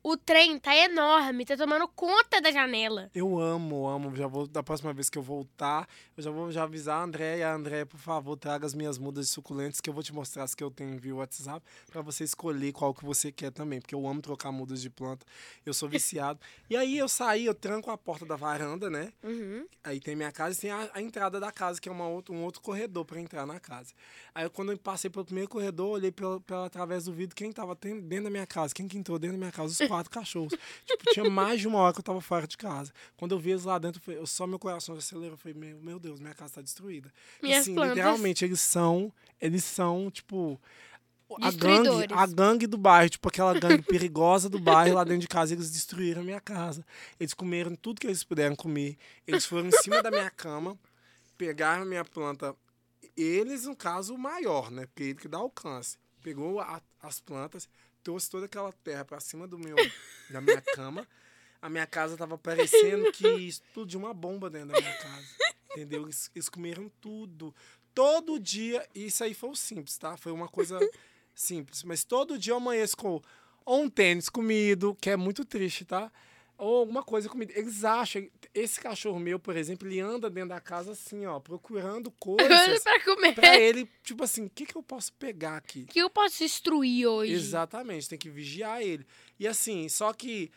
O trem tá enorme, tá tomando conta da janela. Eu amo, amo. Já vou, da próxima vez que eu voltar, eu já vou já avisar a André e a André, por favor, traga as minhas mudas de suculentes que eu vou te mostrar as que eu tenho via WhatsApp para você escolher qual que você quer também, porque eu amo trocar mudas de planta. Eu sou viciado. e aí eu saí, eu tranco a porta da varanda, né? Uhum. Aí tem minha casa e tem a, a entrada da casa, que é uma outra, um outro corredor para entrar na casa. Aí quando eu passei pelo primeiro corredor, olhei pela, pela, através do vidro quem tava dentro da minha casa. Quem que entrou dentro da minha casa? Os quatro cachorros. Tipo, tinha mais de uma hora que eu tava fora de casa. Quando eu vi eles lá dentro, eu, só meu coração acelerou. Eu falei, meu, meu Deus, minha casa tá destruída. Minhas assim, plantas. literalmente, eles são, eles são, tipo... a gangue, a gangue do bairro, tipo aquela gangue perigosa do bairro lá dentro de casa, eles destruíram a minha casa. Eles comeram tudo que eles puderam comer. Eles foram em cima da minha cama, pegaram a minha planta. Eles, no caso, o maior, né? Porque ele que dá alcance. Pegou a- as plantas, trouxe toda aquela terra pra cima do meu, da minha cama. A minha casa tava parecendo que explodiu uma bomba dentro da minha casa. Entendeu? Eles, eles comeram tudo. Todo dia, isso aí foi o simples, tá? Foi uma coisa simples. Mas todo dia eu amanheço com ou um tênis comido, que é muito triste, tá? Ou alguma coisa comida. Eles acham. Esse cachorro meu, por exemplo, ele anda dentro da casa assim, ó, procurando coisas pra comer. pra ele, tipo assim, o que, que eu posso pegar aqui? O que eu posso destruir hoje? Exatamente, tem que vigiar ele. E assim, só que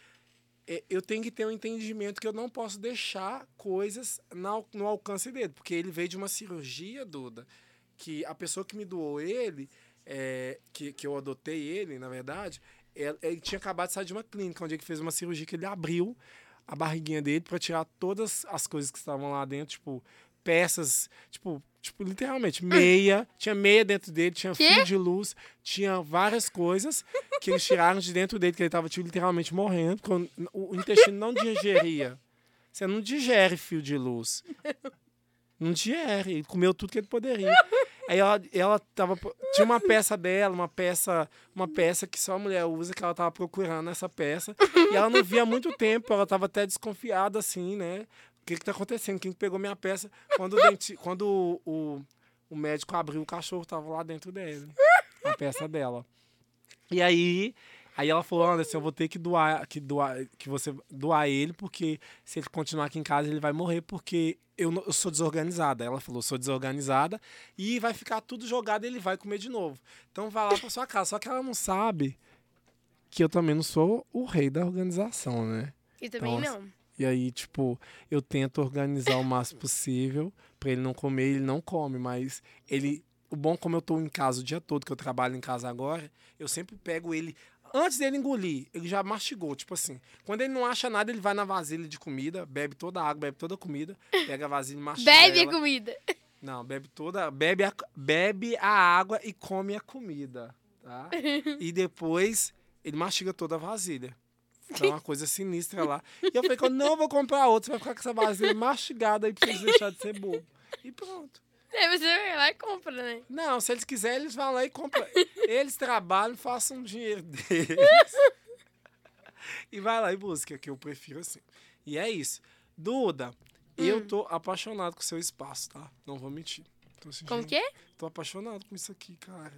é, eu tenho que ter um entendimento que eu não posso deixar coisas no alcance dele, porque ele veio de uma cirurgia, Duda, que a pessoa que me doou ele, é, que, que eu adotei ele, na verdade, ele, ele tinha acabado de sair de uma clínica, onde ele fez uma cirurgia que ele abriu a barriguinha dele para tirar todas as coisas que estavam lá dentro, tipo, peças, tipo, tipo literalmente, meia, tinha meia dentro dele, tinha Quê? fio de luz, tinha várias coisas que eles tiraram de dentro dele, que ele estava tipo, literalmente morrendo, porque o, o intestino não digeria. Você não digere fio de luz. Não digere. Ele comeu tudo que ele poderia. Aí ela, ela tava. Tinha uma peça dela, uma peça, uma peça que só a mulher usa, que ela tava procurando essa peça. E ela não via há muito tempo, ela tava até desconfiada, assim, né? O que, que tá acontecendo? Quem que pegou minha peça? Quando o, denti- quando o, o, o médico abriu, o cachorro tava lá dentro dele. A peça dela. E aí, aí ela falou, Anderson, eu vou ter que doar, que doar, que você doar ele, porque se ele continuar aqui em casa, ele vai morrer, porque eu, eu sou desorganizada. Ela falou, sou desorganizada, e vai ficar tudo jogado e ele vai comer de novo. Então vai lá pra sua casa. Só que ela não sabe que eu também não sou o rei da organização, né? E também Nossa. não. E aí, tipo, eu tento organizar o máximo possível pra ele não comer, ele não come, mas ele. O bom, como eu tô em casa o dia todo, que eu trabalho em casa agora, eu sempre pego ele. Antes dele engolir, ele já mastigou, tipo assim. Quando ele não acha nada, ele vai na vasilha de comida, bebe toda a água, bebe toda a comida, pega a vasilha e mastiga. Bebe a ela. comida. Não, bebe toda. Bebe a, bebe a água e come a comida, tá? e depois ele mastiga toda a vasilha. Então é uma coisa sinistra lá. E eu falei que eu não vou comprar outra, você vai ficar com essa vasilha mastigada aí pra vocês deixarem de ser bobo. E pronto. Aí você vai lá e compra, né? Não, se eles quiserem, eles vão lá e compram. Eles trabalham, façam o dinheiro deles. e vai lá e busca, que eu prefiro assim. E é isso. Duda, eu tô apaixonado com o seu espaço, tá? Não vou mentir. Tô assim, Com o gente, quê? Tô apaixonado com isso aqui, cara.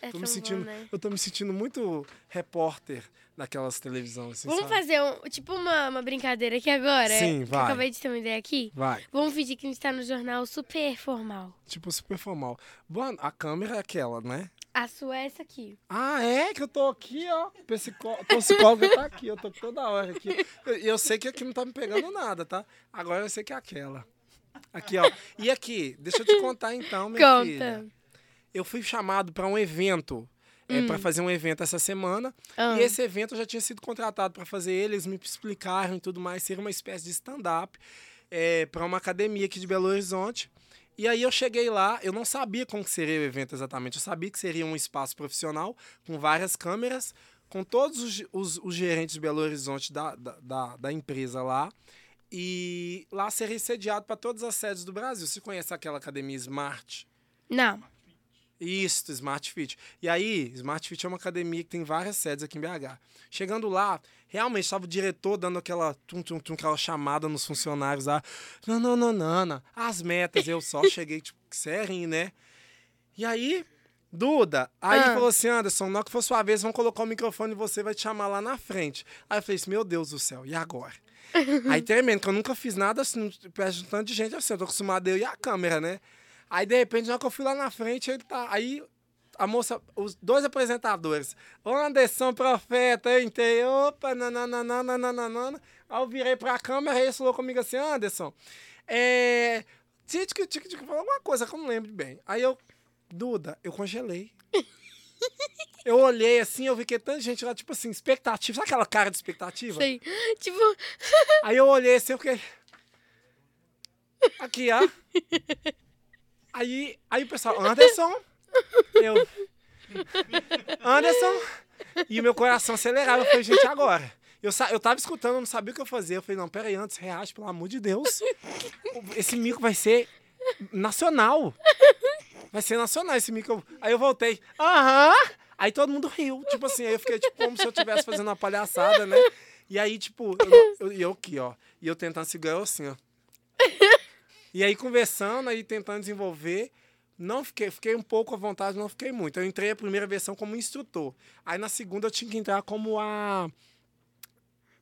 É Tô me sentindo, bom, né? Eu tô me sentindo muito repórter daquelas televisões, assim, Vamos sabe? fazer um, tipo uma, uma brincadeira aqui agora? Sim, vai. Acabei de ter uma ideia aqui. Vai, Vamos fingir que a gente tá no jornal super formal. tipo super formal. Bom, a câmera é aquela, né? A sua é essa aqui. Ah, é? Que eu tô aqui, ó. Psicó... Psicóloga tá aqui, eu tô toda hora aqui. E eu, eu sei que aqui não tá me pegando nada, tá? Agora eu sei que é aquela. Aqui, ó. E aqui, deixa eu te contar então, minha Conta. filha. Eu fui chamado para um evento, é, para fazer um evento essa semana. Ah. E esse evento eu já tinha sido contratado para fazer ele, eles me explicaram e tudo mais, ser uma espécie de stand-up é, para uma academia aqui de Belo Horizonte. E aí eu cheguei lá, eu não sabia como seria o evento exatamente, eu sabia que seria um espaço profissional, com várias câmeras, com todos os, os- os gerentes de Belo Horizonte da, da, da, da empresa lá. E lá seria sediado para todas as sedes do Brasil. Você conhece aquela academia Smart? Não. Isso, Smart Fit. E aí, Smart Fit é uma academia que tem várias sedes aqui em BH. Chegando lá, realmente estava o diretor dando aquela tum, tum, tum, aquela chamada nos funcionários lá. Não, não, não, não, não. As metas, eu só cheguei, tipo, sério, né? E aí, Duda, aí Ah. falou assim, Anderson, na que for sua vez, vão colocar o microfone e você vai te chamar lá na frente. Aí eu falei assim, meu Deus do céu, e agora? aí tremendo, que eu nunca fiz nada assim, perto de um tanto de gente assim, eu tô acostumado eu e a câmera, né? Aí, de repente, na hora que eu fui lá na frente, ele tá. Aí a moça, os dois apresentadores, o Anderson Profeta, eu entrei, opa, nananana. Aí eu virei pra câmera e ele falou comigo assim, Anderson, é. Tic, tic, tic, falou alguma coisa que eu não lembro bem. Aí eu, Duda, eu congelei. Eu olhei assim, eu vi que tanta gente lá, tipo assim, expectativa. Sabe aquela cara de expectativa? Sei. Tipo, Aí eu olhei assim, eu fiquei. Aqui, ó. Aí, aí o pessoal, Anderson. Eu. Anderson. E meu coração acelerava. Eu falei, gente, agora. Eu, eu tava escutando, não sabia o que eu fazia. Eu falei, não, peraí, antes, reage, pelo amor de Deus. Esse mico vai ser nacional. Vai ser nacional esse mico. Aí eu voltei, aham. Aí todo mundo riu. Tipo assim, aí eu fiquei tipo, como se eu estivesse fazendo uma palhaçada, né? E aí, tipo, eu, eu, eu aqui, ó. E eu tentando segurar eu assim, ó. E aí, conversando, aí tentando desenvolver. Não fiquei, fiquei um pouco à vontade, não fiquei muito. Eu entrei a primeira versão como instrutor. Aí na segunda eu tinha que entrar como a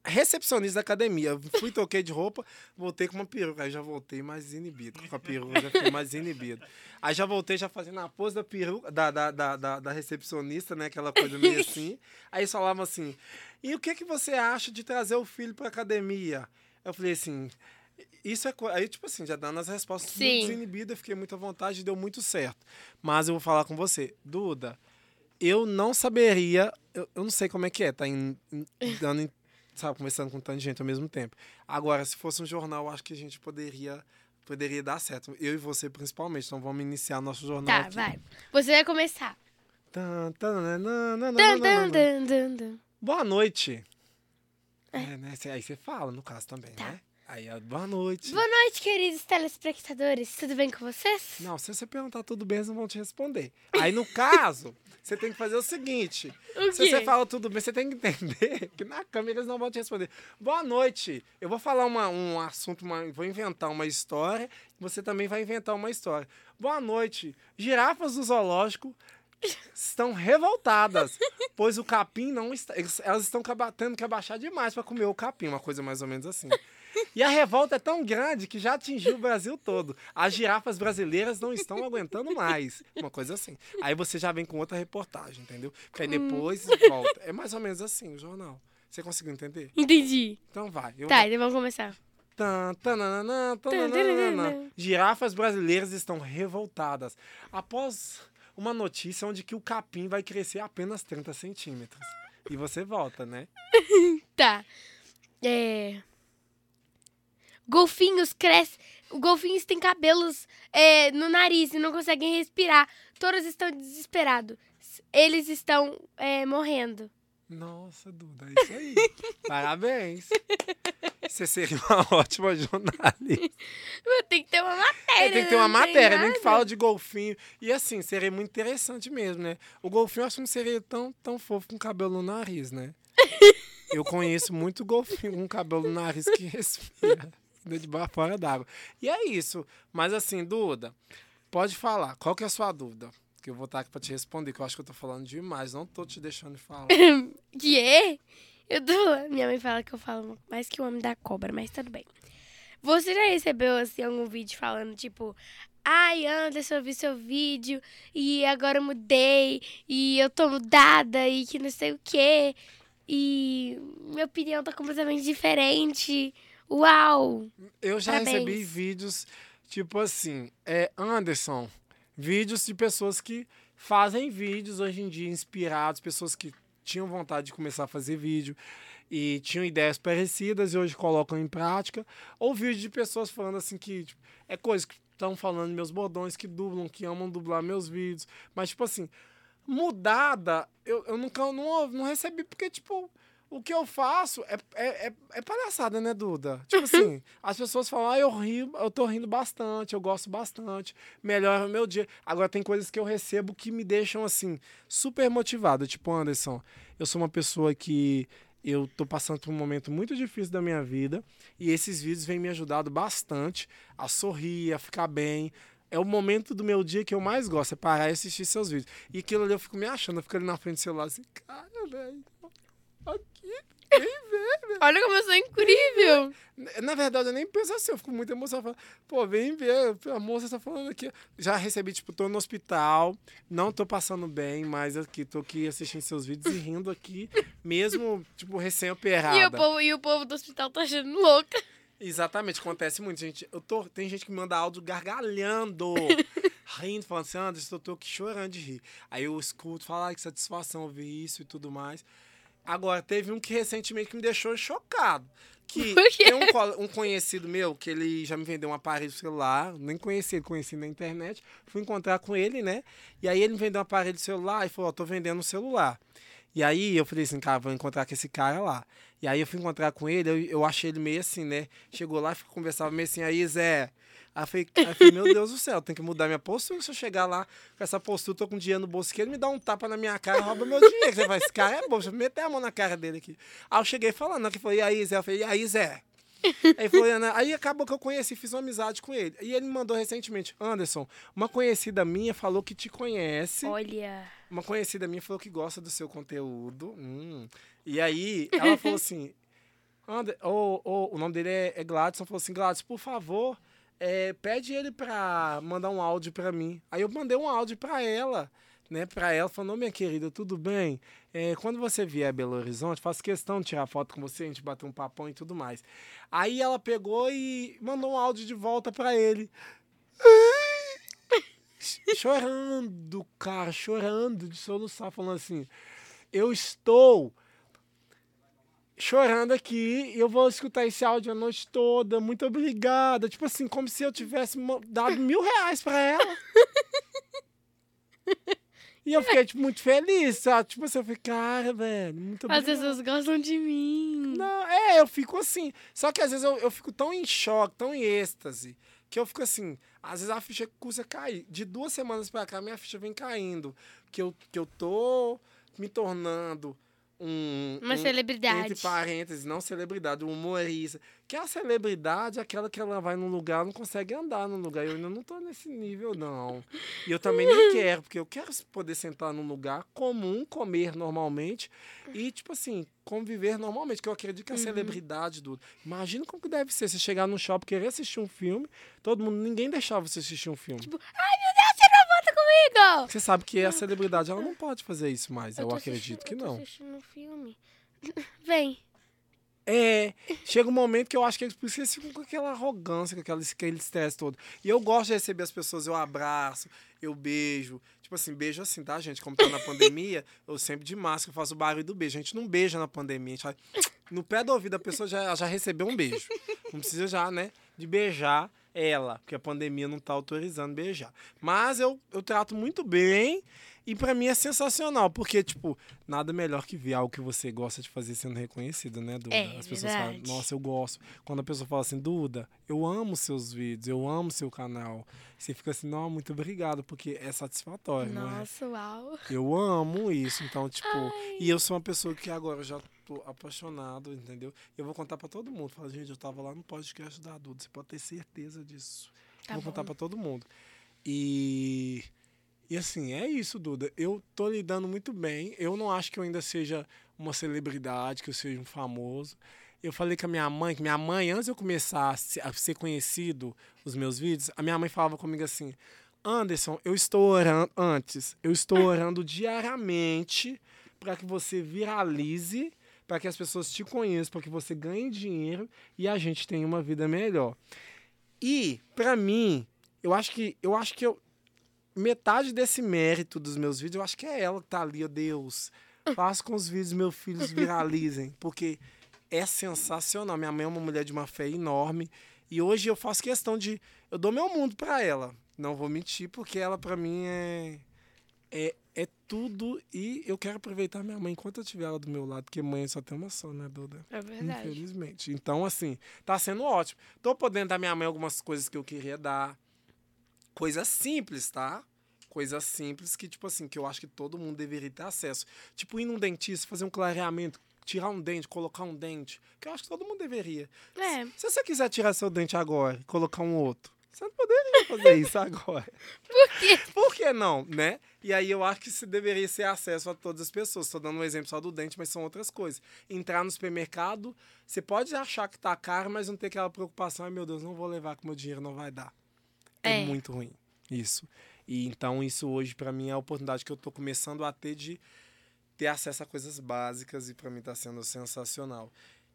recepcionista da academia. Eu Fui, toquei de roupa, voltei com uma peruca. Aí já voltei mais inibido. Com a peruca já fiquei mais inibido. Aí já voltei já fazendo a pose da peruca, da, da, da, da, da recepcionista, né? Aquela coisa meio assim. Aí eles falavam assim, e o que, que você acha de trazer o filho pra academia? Eu falei assim, isso é. Aí, tipo assim, já dando as respostas Sim. muito desinibida, fiquei muito à vontade e deu muito certo. Mas eu vou falar com você, Duda, eu não saberia. Eu, eu não sei como é que é, tá em, em- dando, em- sabe, conversando com tanta gente ao mesmo tempo. Agora, se fosse um jornal, eu acho que a gente poderia. Poderia dar certo. Eu e você, principalmente. Então vamos iniciar nosso jornal. Tá, aqui. vai. Você vai começar. Tan, tan, nan, Tan. Boa noite. É, né? Cê- Aí você fala, no caso também, Tá. né? Aí, boa noite. Boa noite, queridos telespectadores. Tudo bem com vocês? Não, se você perguntar tudo bem, eles não vão te responder. Aí, no caso, você tem que fazer o seguinte. O Se você fala tudo bem, você tem que entender que na câmera eles não vão te responder. Boa noite. Eu vou falar uma- um assunto, uma- vou inventar uma história. Você também vai inventar uma história. Boa noite. Girafas do zoológico estão revoltadas, pois o capim não está. Elas estão tendo que abaixar demais para comer o capim, uma coisa mais ou menos assim. E a revolta é tão grande que já atingiu o Brasil todo. As girafas brasileiras não estão aguentando mais. Uma coisa assim. Aí você já vem com outra reportagem, entendeu? Porque aí depois volta. É mais ou menos assim o jornal. Você conseguiu entender? Entendi. Então vai. Tá, então vamos começar. Tan, tananana, tananana. Girafas brasileiras estão revoltadas após uma notícia onde que o capim vai crescer apenas 30 centímetros. E você volta, né? Tá. É. Golfinhos crescem. Golfinhos têm cabelos é, no nariz e não conseguem respirar. Todos estão desesperados. Eles estão é, morrendo. Nossa, Duda, é isso aí. Parabéns. Você seria uma ótima jornalista. Tem que ter uma matéria. É, tem que ter uma não tem matéria, nem que fala de golfinho. E assim, seria muito interessante mesmo, né? O golfinho eu acho que não seria tão, tão fofo com cabelo no nariz, né? Eu conheço muito golfinho com cabelo no nariz que respira ainda de ba- fora d'água. E é isso. Mas assim, Duda, pode falar. Qual que é a sua dúvida? Que eu vou estar aqui pra te responder, que eu acho que eu tô falando demais. Não tô te deixando falar. Que é? Eu tô... Minha mãe fala que eu falo mais que o homem da cobra, mas tudo bem. Você já recebeu, assim, algum vídeo falando, tipo... Ai, Anderson, eu vi seu vídeo e agora eu mudei e eu tô mudada e que não sei o quê. E minha opinião tá completamente diferente. Uau! Eu já Parabéns. recebi vídeos, tipo assim, é, Anderson, vídeos de pessoas que fazem vídeos hoje em dia inspirados, pessoas que tinham vontade de começar a fazer vídeo e tinham ideias parecidas e hoje colocam em prática, ou vídeo de pessoas falando assim que tipo, é coisa que estão falando meus bordões, que dublam, que amam dublar meus vídeos, mas tipo assim, mudada, eu, eu nunca não, não recebi porque tipo o que eu faço é, é, é, é palhaçada, né, Duda? Tipo assim, as pessoas falam, ah, eu rio, eu tô rindo bastante, eu gosto bastante, melhora o meu dia. Agora tem coisas que eu recebo que me deixam, assim, super motivado. Tipo, Anderson, eu sou uma pessoa que eu tô passando por um momento muito difícil da minha vida e esses vídeos vêm me ajudando bastante a sorrir, a ficar bem. É o momento do meu dia que eu mais gosto, é parar e assistir seus vídeos. E aquilo ali eu fico me achando, eu fico ali na frente do celular assim, cara, velho, aqui, vem ver, meu. Olha como eu sou incrível! Na verdade, eu nem penso assim, eu fico muito emocionado. Pô, vem ver, a moça tá falando aqui. Já recebi, tipo, tô no hospital, não tô passando bem, mas aqui, tô aqui assistindo seus vídeos e rindo aqui, mesmo, tipo, recém-operada. E o, povo, e o povo do hospital tá achando louca. Exatamente, acontece muito, gente. Eu tô, tem gente que manda áudio gargalhando, rindo, falando assim, Anderson, eu tô aqui chorando de rir. Aí eu escuto, falo, ai, que satisfação ouvir isso e tudo mais. Agora, teve um que recentemente que me deixou chocado. que tem um, um conhecido meu que ele já me vendeu um aparelho celular, nem conheci ele, conheci na internet. Fui encontrar com ele, né? E aí ele me vendeu um aparelho celular e falou: Ó, tô vendendo um celular. E aí eu falei assim, cara, vou encontrar com esse cara lá. E aí eu fui encontrar com ele, eu, eu achei ele meio assim, né? Chegou lá conversava meio assim, aí Zé. Aí falei, aí falei, meu Deus do céu, tem que mudar minha postura. Se eu chegar lá com essa postura, tô com dinheiro no bolso esquerdo, me dá um tapa na minha cara, rouba meu dinheiro. Você vai, esse cara é bom, deixa eu meter a mão na cara dele aqui. Aí eu cheguei falando, que foi, e aí Zé? Eu falei, e aí Zé? Aí, foi, né? aí acabou que eu conheci, fiz uma amizade com ele. E ele me mandou recentemente, Anderson, uma conhecida minha falou que te conhece. Olha. Uma conhecida minha falou que gosta do seu conteúdo. Hum. E aí, ela falou assim: Ander, ô, ô, o nome dele é, é Gladson. Falou assim: Gladson, por favor, é, pede ele pra mandar um áudio pra mim. Aí eu mandei um áudio pra ela. Né, pra ela, falando, "Ô, minha querida, tudo bem? É, quando você vier a Belo Horizonte, faço questão de tirar foto com você, a gente bater um papão e tudo mais. Aí ela pegou e mandou um áudio de volta pra ele. Chorando, cara, chorando de soluçar, falando assim: Eu estou chorando aqui e eu vou escutar esse áudio a noite toda. Muito obrigada. Tipo assim, como se eu tivesse dado mil reais pra ela. E eu fiquei, tipo, muito feliz, sabe? Tipo assim, eu falei, cara, velho, muito As obrigado. pessoas gostam de mim. Não, é, eu fico assim. Só que às vezes eu, eu fico tão em choque, tão em êxtase, que eu fico assim. Às vezes a ficha custa cair. De duas semanas pra cá, minha ficha vem caindo. Que eu, que eu tô me tornando um. Uma um- celebridade. Entre parênteses, não celebridade, um humorista. Que a celebridade é aquela que ela vai num lugar não consegue andar num lugar. Eu ainda não tô nesse nível, não. E eu também nem quero, porque eu quero poder sentar num lugar comum, comer normalmente e, tipo assim, conviver normalmente. Que eu acredito que a celebridade do. Imagina como que deve ser você chegar no shopping, querer assistir um filme, todo mundo, ninguém deixava você assistir um filme. Tipo, ai meu Deus, tira uma foto comigo! Você sabe que a celebridade ela não pode fazer isso mais. Eu, tô acredito que eu tô não. assistindo um filme. Vem. É, chega um momento que eu acho que eles, que eles ficam com aquela arrogância, com aquela, aquele estresse todo. E eu gosto de receber as pessoas, eu abraço, eu beijo. Tipo assim, beijo assim, tá, gente? Como tá na pandemia, eu sempre de máscara faço o barulho do beijo. A gente não beija na pandemia, a gente vai no pé do ouvido a pessoa já, já recebeu um beijo. Não precisa já, né, de beijar ela, porque a pandemia não tá autorizando beijar. Mas eu, eu trato muito bem e pra mim é sensacional, porque, tipo, nada melhor que ver algo que você gosta de fazer sendo reconhecido, né, Duda? É, As pessoas falam, nossa, eu gosto. Quando a pessoa fala assim, Duda, eu amo seus vídeos, eu amo seu canal. Você fica assim, não, muito obrigado, porque é satisfatório, é? Nossa, uau. Eu amo isso. Então, tipo, e eu sou uma pessoa que agora eu já tô apaixonado, entendeu? Eu vou contar pra todo mundo. Falar, gente, eu tava lá no podcast da Duda, você pode ter certeza disso. Tá vou contar bom. pra todo mundo. E e assim, é isso, Duda. Eu tô lidando muito bem. Eu não acho que eu ainda seja uma celebridade, que eu seja um famoso. Eu falei com a minha mãe, que minha mãe, antes de eu começar a se- a ser conhecido, os meus vídeos, a minha mãe falava comigo assim: Anderson, eu estou orando, antes, eu estou orando diariamente para que você viralize, para que as pessoas te conheçam, para que você ganhe dinheiro e a gente tenha uma vida melhor. E, pra mim, eu acho que eu acho que eu metade desse mérito dos meus vídeos, eu acho que é ela que tá ali, ó Deus. Faça com os vídeos meus filhos viralizem, porque é sensacional. Minha mãe é uma mulher de uma fé enorme e hoje eu faço questão de eu dou meu mundo pra ela. Não vou mentir, porque ela pra mim é é, é tudo e eu quero aproveitar minha mãe enquanto eu tiver ela do meu lado, porque mãe só tem uma só, né, Duda? É verdade. Infelizmente. Então, assim, tá sendo ótimo. Tô podendo dar minha mãe algumas coisas que eu queria dar. Coisas simples, tá? Coisas simples que, tipo assim, que eu acho que todo mundo deveria ter acesso. Tipo, ir num dentista, fazer um clareamento, tirar um dente, colocar um dente. Que eu acho que todo mundo deveria. É. Se você quiser tirar seu dente agora e colocar um outro, você não poderia fazer isso agora. Por quê? Por que não, né? E aí eu acho que isso deveria ser acesso a todas as pessoas. Estou dando um exemplo só do dente, mas são outras coisas. Entrar no supermercado, você pode achar que tá caro, mas não ter aquela preocupação, ai meu Deus, não vou levar que meu dinheiro não vai dar. É, É. muito ruim isso. E então isso hoje para mim é a oportunidade que eu tô começando a ter de ter acesso a coisas básicas e para mim tá sendo sensacional.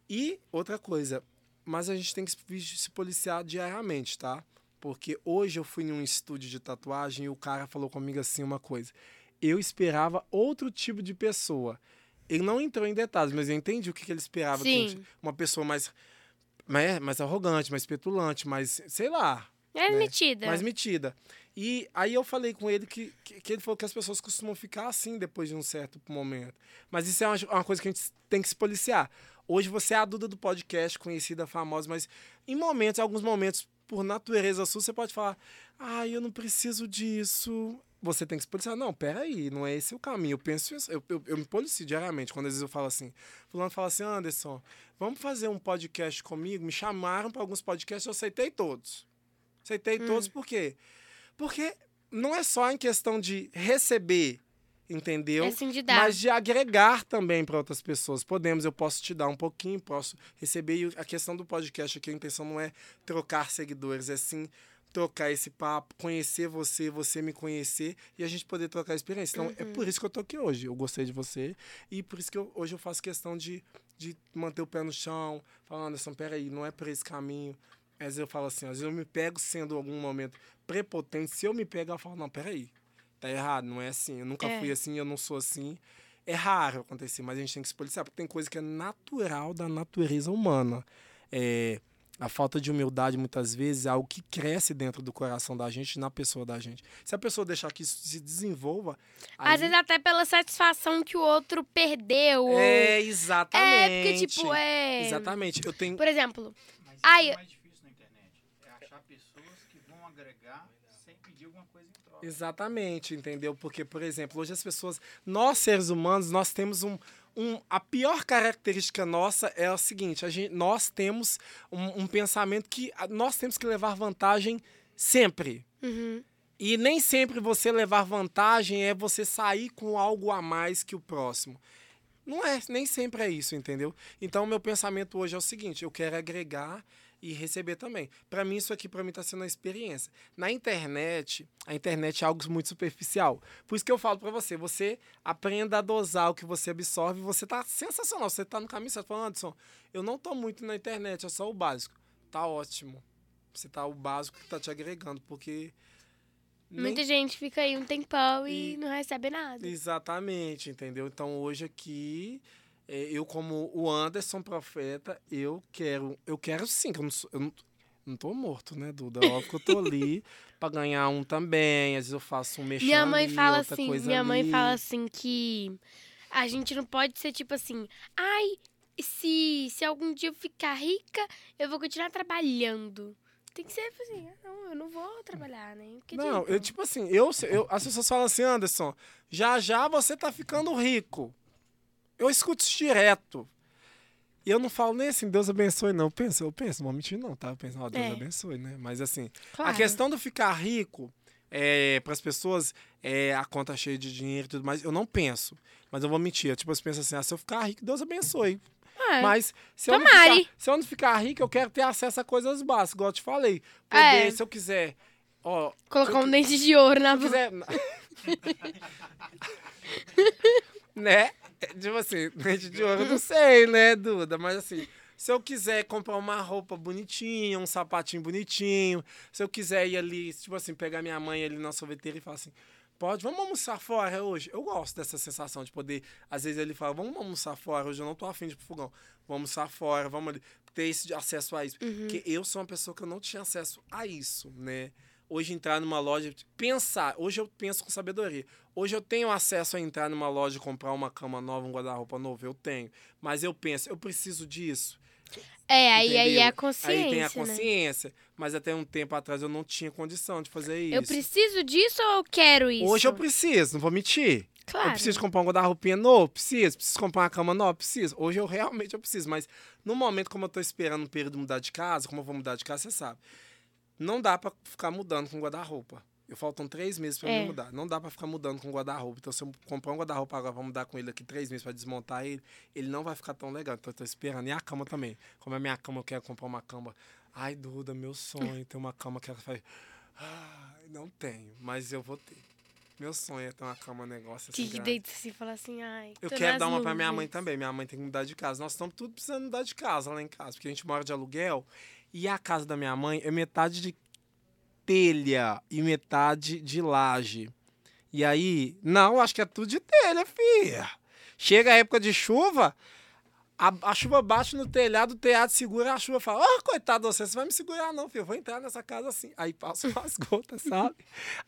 E outra coisa, mas a gente tem que se- policiar diariamente, tá? Porque hoje eu fui em um estúdio de tatuagem e o cara falou comigo assim uma coisa. Eu esperava outro tipo de pessoa. Ele não entrou em detalhes, mas eu entendi o que, que ele esperava. Sim. uma pessoa mais mais, mais arrogante, mais petulante, mais, sei lá, É né? metida. mais metida. E aí eu falei com ele que, que, que ele falou que as pessoas costumam ficar assim depois de um certo momento. Mas isso é uma, uma coisa que a gente tem que se policiar. Hoje você é a Duda do podcast, conhecida, famosa, mas em momentos, alguns momentos, por natureza sua, você pode falar: ah, eu não preciso disso. Você tem que se policiar. Não, peraí, não é esse o caminho. Eu penso isso, eu, eu, eu me policio diariamente. Quando às vezes eu falo assim, fulano fala assim, Anderson, vamos fazer um podcast comigo? Me chamaram para alguns podcasts, eu aceitei todos. Aceitei todos por quê? Porque não é só em questão de receber, entendeu? É assim de dar. Mas de agregar também para outras pessoas. Podemos, eu posso te dar um pouquinho, posso receber. E a questão do podcast aqui, a intenção não é trocar seguidores, é sim trocar esse papo, conhecer você, você me conhecer e a gente poder trocar experiência. Então, é por isso que eu tô aqui hoje. Eu gostei de você e por isso que eu- hoje eu faço questão de, de manter o pé no chão, falando, Anderson, peraí, não é por esse caminho. Às vezes eu falo assim, às vezes eu me pego sendo em algum momento prepotente. Se eu me pego, eu falo, não, peraí, tá errado, não é assim. Eu nunca É. fui assim, eu não sou assim. É raro acontecer, mas a gente tem que se policiar, porque tem coisa que é natural da natureza humana. É, a falta de humildade, muitas vezes, é algo que cresce dentro do coração da gente, na pessoa da gente. Se a pessoa deixar que isso se desenvolva. Às aí- vezes até pela satisfação que o outro perdeu. É, exatamente. É, porque, tipo, é. Exatamente. Eu tenho. Por exemplo, Mas isso Ai, é mais difícil na internet. É achar pessoas que vão agregar sem pedir alguma coisa em troca. Exatamente, entendeu? Porque, por exemplo, hoje as pessoas, nós seres humanos, nós temos um, um a pior característica nossa é o seguinte, a gente, nós temos um, um pensamento que nós temos que levar vantagem sempre. uhum, E nem sempre você levar vantagem é você sair com algo a mais que o próximo. Não é, nem sempre é isso, entendeu? Então, meu pensamento hoje é o seguinte: eu quero agregar e receber também. Para mim, isso aqui para mim está sendo uma experiência. Na internet, a internet é algo muito superficial. Por isso que eu falo para você: você aprenda a dosar o que você absorve. Você tá sensacional, você tá no caminho certo. Fala, Anderson, eu não tô muito na internet, é só o básico. Tá ótimo. Você tá o básico que tá te agregando, porque. nem muita gente fica aí um tempão e, E- não recebe nada. Exatamente, entendeu? Então hoje aqui, eu como o Anderson Profeta, eu quero, eu quero sim, que eu não, sou, eu não, não tô morto, né, Duda? Óbvio que eu tô ali pra ganhar um também, às vezes eu faço um mexão Minha mãe ali, fala assim, minha mãe ali. fala assim que a gente não pode ser tipo assim, ai, se, se algum dia eu ficar rica, eu vou continuar trabalhando. Tem que ser assim, ah, não, eu não vou trabalhar, né? Porque Não, adianta? eu tipo assim, eu, eu, as pessoas falam assim, Anderson, já já você tá ficando rico. Eu escuto isso direto. E eu não falo nem assim, Deus abençoe, não. Eu penso, eu penso, não vou mentir, não, tá? Eu penso, ó, Deus É. abençoe, né? Mas assim, Claro. A questão do ficar rico, é, para as pessoas, é a conta cheia de dinheiro e tudo mais, eu não penso. Mas eu vou mentir. Eu, tipo, eu penso assim, ah, se eu ficar rico, Deus abençoe. É. Mas se eu, ficar, se eu não ficar rico, eu quero ter acesso a coisas básicas, igual eu te falei. Poder, É. se eu quiser. Ó, Colocar um dente de ouro na se eu boca. quiser. né? Tipo assim, dente de ouro, não sei, né, Duda? Mas assim, se eu quiser comprar uma roupa bonitinha, um sapatinho bonitinho, se eu quiser ir ali, tipo assim, pegar minha mãe ali na sorveteria e falar assim, pode, vamos almoçar fora hoje? Eu gosto dessa sensação de poder, às vezes ele fala, vamos almoçar fora, hoje eu não tô afim de ir pro fogão. Vamos almoçar fora, vamos ali, ter esse acesso a isso. Porque eu sou uma pessoa que eu não tinha acesso a isso, né? Hoje entrar numa loja, pensar, hoje eu penso com sabedoria. Hoje eu tenho acesso a entrar numa loja e comprar uma cama nova, um guarda-roupa novo, eu tenho. Mas eu penso, eu preciso disso. É, aí, aí é a consciência, Aí tem a né? consciência. Mas até um tempo atrás eu não tinha condição de fazer isso. Eu preciso disso ou eu quero isso? Hoje eu preciso, não vou mentir. Claro. Eu preciso comprar um guarda-roupinha novo? Preciso. Preciso comprar uma cama nova? Preciso. Hoje eu realmente eu preciso. Mas no momento, como eu tô esperando um período mudar de casa, como eu vou mudar de casa, você sabe. Não dá pra ficar mudando com guarda-roupa. Eu faltam três meses pra É. me mudar. Não dá pra ficar mudando com guarda-roupa. Então, se eu comprar um guarda-roupa agora, vou mudar com ele aqui três meses pra desmontar ele, ele não vai ficar tão legal. Então, eu tô esperando. E a cama também. Como é minha cama, eu quero comprar uma cama. Ai, Duda, meu sonho. Ter uma cama que ela faz. Ai, não tenho, mas eu vou ter. Meu sonho é ter uma cama, um negócio assim. Que deita assim e fala assim, ai. Eu quero dar uma pra minha mãe nuvens. também. Minha mãe tem que mudar de casa. Nós estamos tudo precisando mudar de casa lá em casa, porque a gente mora de aluguel. E a casa da minha mãe é metade de telha e metade de laje. E aí, não, acho que é tudo de telha, filha. Chega a época de chuva, A, a chuva bate no telhado, o telhado segura, a chuva fala, oh, coitado você, você vai me segurar não, filho, eu vou entrar nessa casa assim. Aí passa umas gotas, sabe?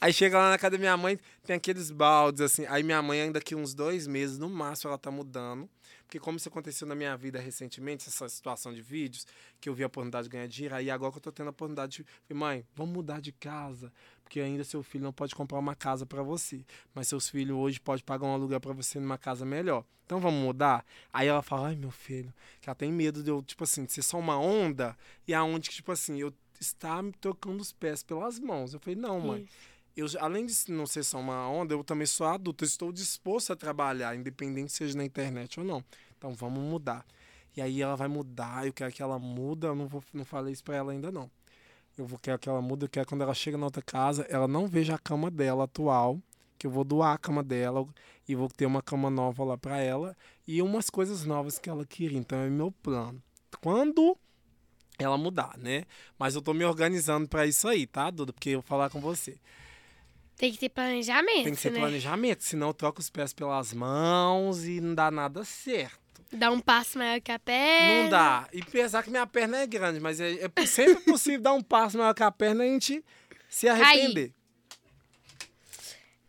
Aí chega lá na casa da minha mãe, tem aqueles baldes assim. Aí minha mãe, ainda que uns dois meses, no máximo, ela tá mudando. Porque como isso aconteceu na minha vida recentemente, essa situação de vídeos, que eu vi a oportunidade de ganhar dinheiro, aí agora que eu tô tendo a oportunidade de... Mãe, vamos mudar de casa, porque ainda seu filho não pode comprar uma casa para você, mas seus filhos hoje podem pagar um aluguel para você numa casa melhor. Então vamos mudar? Aí ela fala, ai meu filho, que ela tem medo de eu, tipo assim, de ser só uma onda, e aonde que, tipo assim, eu está me trocando os pés pelas mãos. Eu falei, não, mãe. Isso. Eu, além de não ser só uma onda, eu também sou adulto. Eu estou disposto a trabalhar, independente seja na internet ou não. Então vamos mudar. E aí ela vai mudar, eu quero que ela muda, eu não, vou, não falei isso pra ela ainda não. Eu vou quero que ela muda, eu quero que quando ela chega na outra casa, ela não veja a cama dela atual, que eu vou doar a cama dela e vou ter uma cama nova lá pra ela e umas coisas novas que ela queria. Então é meu plano. Quando ela mudar, né? Mas eu tô me organizando pra isso aí, tá, Duda? Porque eu vou falar com você. Tem que ter planejamento, Tem que ser né? planejamento, senão eu troco os pés pelas mãos e não dá nada certo. Dar um passo maior que a perna. Não dá. E pensar que minha perna é grande, mas é, é sempre possível dar um passo maior que a perna e a gente se arrepender.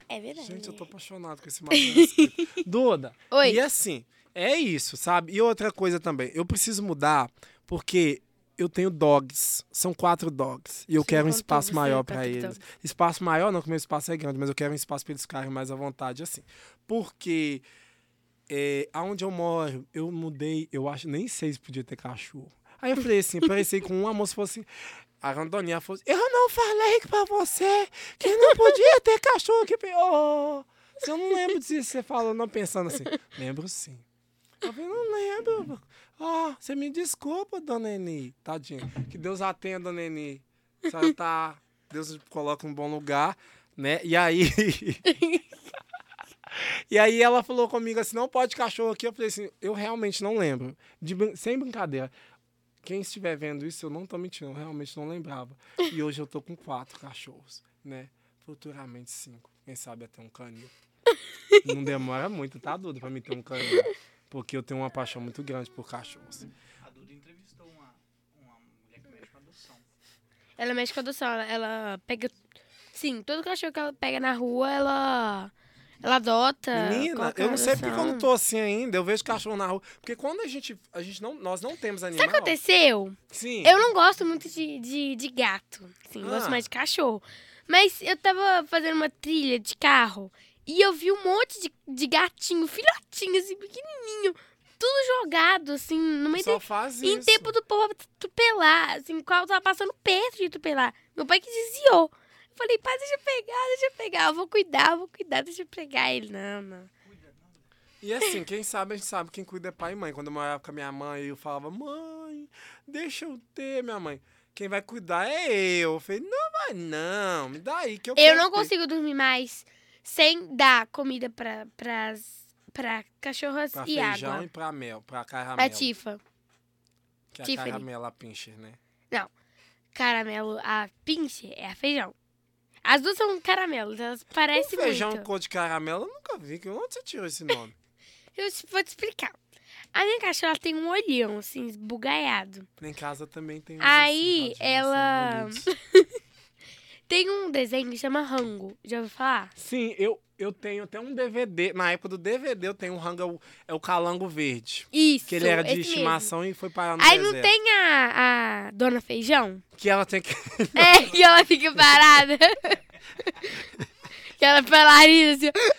É verdade. Gente, eu tô apaixonado com esse manuscrito. Duda, Oi. e assim, é isso, sabe? E outra coisa também, eu preciso mudar porque eu tenho dogs, são quatro dogs, e eu quero um espaço maior pra para eles. Espaço maior, não que o meu espaço é grande, mas eu quero um espaço para eles ficarem mais à vontade, assim. Porque é, aonde eu moro, eu mudei, eu acho, nem sei se podia ter cachorro. Aí eu falei assim, parecia com uma moça falou assim, a Randoninha falou assim, eu não falei pra você que não podia ter cachorro aqui. Oh, eu não lembro disso, você falou, não pensando assim, lembro sim. Eu falei, não lembro. Ó, você me desculpa, dona Eni. Tadinha. Que Deus a tenha, dona Eni. Tá. Deus coloca um bom lugar, né? E aí. e aí ela falou comigo assim: não pode cachorro aqui. Eu falei assim: eu realmente não lembro. De sem brincadeira. Quem estiver vendo isso, eu não tô mentindo, eu realmente não lembrava. E hoje eu tô com quatro cachorros, né? Futuramente cinco. Quem sabe até um canil. Não demora muito, tá, Duda, pra mim ter um canil. Porque eu tenho uma paixão muito grande por cachorros. A Duda entrevistou uma, uma mulher que mexe com adoção. Ela mexe com adoção, ela, ela pega. Sim, todo cachorro que ela pega na rua, ela. Ela adota. Menina, eu não sei porque eu não tô assim ainda. Eu vejo cachorro na rua. Porque quando a gente. A gente não, nós não temos animal. Sabe o que aconteceu? Sim. Eu não gosto muito de, de, de gato. Sim, Ah. gosto mais de cachorro. Mas eu tava fazendo uma trilha de carro e eu vi um monte de, de gatinho, filhotinho, assim, pequenininho. Tudo jogado, assim, no meio Só do... faz Em isso. tempo do povo atropelar, assim, qual tava passando perto de atropelar. Meu pai que desviou. Eu falei, pai, deixa eu pegar, deixa eu pegar. Eu vou cuidar, eu vou cuidar, deixa eu pegar ele. Não, não. E assim, quem sabe, a gente sabe quem cuida é pai e mãe. Quando eu morava com a minha mãe, eu falava, mãe, deixa eu ter, minha mãe. Quem vai cuidar é eu. Eu falei, não vai não, me dá aí que eu Eu não ter." consigo dormir mais sem dar comida pra, pras, pra cachorras Pra e feijão água. e pra mel, pra caramelo. Pra Tifa. Que é a Tiffany. caramela pincher, né? Caramelo, a pinche é a feijão. As duas são caramelos, elas parecem Um feijão muito. cor de caramelo, eu nunca vi. Onde você tirou esse nome? Eu vou te explicar. A minha cachorra tem um olhão, assim, esbugaiado. Em casa também tem uns Aí, assim, ela-. Tem um desenho que chama Rango. Já ouviu falar? Sim, eu, eu tenho até um DVD. Na época do DVD eu tenho um rango, é o- é o calango verde. Isso. Que ele era de esse mesmo. estimação e foi parar no Aí não deserto. tem a, a Dona Feijão? Que ela tem que... É, que ela fica parada. que ela paralisa assim.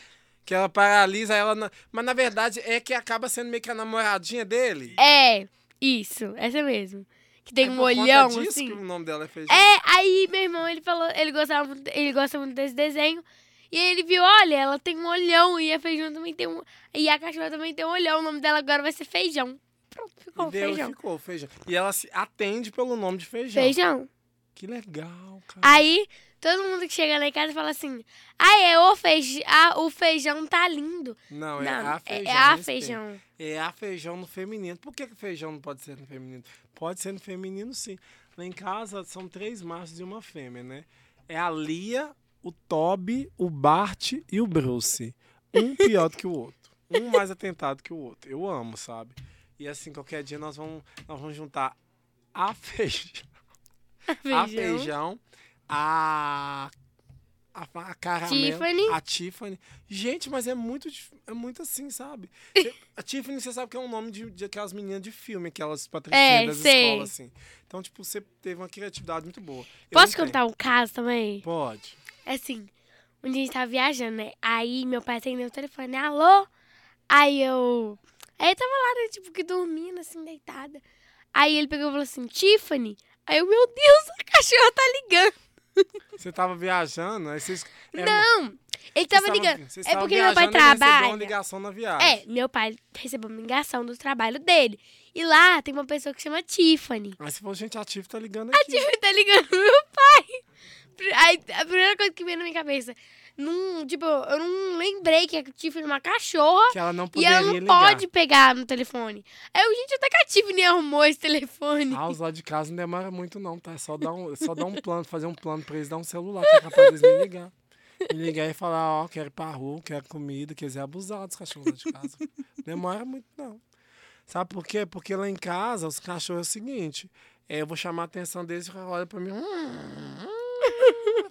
que ela paralisa ela. Mas na verdade é que acaba sendo meio que a namoradinha dele. É, isso, essa mesmo. Que tem É um olhão, disso assim. que o nome dela é feijão. É, aí meu irmão, ele falou, ele gostava, muito- ele gosta muito desse desenho. E aí ele viu, olha, ela tem um olhão e a feijão também tem um. E a cachorra também tem um olhão. O nome dela agora vai ser feijão. Pronto, ficou e deu, feijão. ficou feijão. E ela se atende pelo nome de feijão. Feijão. Que legal, cara. Aí todo mundo que chega lá em casa fala assim: Ah, é o feijão. Ah, o feijão tá lindo. Não, é Não, a feijão. é a feijão. É a feijão no feminino. Por que, que feijão não pode ser no feminino? Pode ser no feminino, sim. Lá em casa são três machos e uma fêmea, né? É a Lia, o Toby, o Bart e o Bruce. Um pior do que o outro. Um mais atentado que o outro. Eu amo, sabe? E assim, qualquer dia nós vamos, nós vamos juntar a feijão, a Feijão. feijão, a a, a caramelo, Tiffany. a Tiffany. Gente, mas é muito, é muito assim, sabe? A Tiffany, você sabe que é um nome de, de aquelas meninas de filme, aquelas patricinhas É, das sei. escolas, assim. Então, tipo, você teve uma criatividade muito boa. Eu Posso contar um caso também? Pode. É assim, um dia a gente tava viajando, né? Aí meu pai atendeu o telefone, alô? Aí eu. Aí eu tava lá, né, tipo, que dormindo, assim, deitada. Aí ele pegou e falou assim, Tiffany. Aí eu, meu Deus, a cachorra tá ligando. Você tava viajando, aí vocês... é, Não, ele tava vocês ligando. vocês É porque meu pai ele recebeu trabalha. uma ligação na viagem. É, meu pai recebeu uma ligação do trabalho dele. E lá tem uma pessoa que chama Tiffany. Aí você falou, gente, a Tiff tá ligando A aqui. Tiffany tá ligando pro meu pai. Aí, a primeira coisa que veio na minha cabeça. Não, tipo, eu não lembrei que a Tiffany é uma cachorra. Que ela não E poderia ela não ligar. pode pegar no telefone. Aí eu, gente, até que a Tiffany arrumou esse telefone. Ah, os lá de casa não demora muito, não, tá? É só dar um, é só dar um plano, fazer um plano pra eles dar um celular, que é capaz deles me ligar. Me ligar e falar, ó, quero ir pra rua, quero comida, quer dizer, abusar dos cachorros lá de casa. Demora muito, não. Sabe por quê? Porque lá em casa, os cachorros é o seguinte, é, eu vou chamar a atenção deles e olham pra mim. Hum, hum,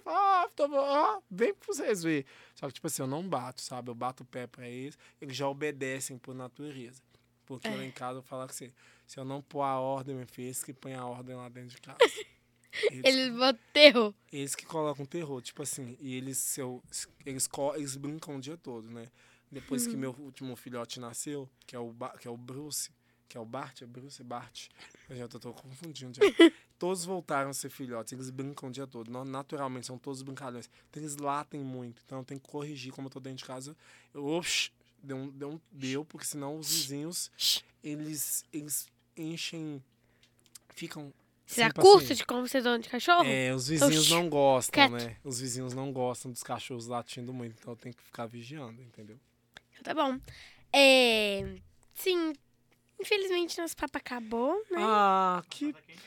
ó, tô, ó, vem pra vocês verem. Só que, tipo assim, eu não bato, sabe? Eu bato o pé pra eles, eles já obedecem por natureza. Porque lá em casa eu falo assim, se eu não pôr a ordem, meu filho, eles que põem a ordem lá dentro de casa. Eles, Eles botam terror. eles que colocam terror, tipo assim, e eles, se eu, eles, eles brincam o dia todo, né? Depois que meu último filhote nasceu, que é o, que é o Bruce, que é o Bart, é Bruce, Bart, eu já tô, tô confundindo já. Todos voltaram a ser filhotes, eles brincam o dia todo, naturalmente, são todos brincalhões. Então eles latem muito, então eu tenho que corrigir, como eu tô dentro de casa, eu, ops, deu, um, deu, um, deu, porque senão os vizinhos, eles, eles enchem, ficam... Será curso de como ser dono de cachorro? É, os vizinhos Oxi, não gostam, quieto. né? Os vizinhos não gostam dos cachorros latindo muito, então eu tenho que ficar vigiando, entendeu? Tá bom. É. Sim. Infelizmente, nosso papo acabou, né? Ah, que quente.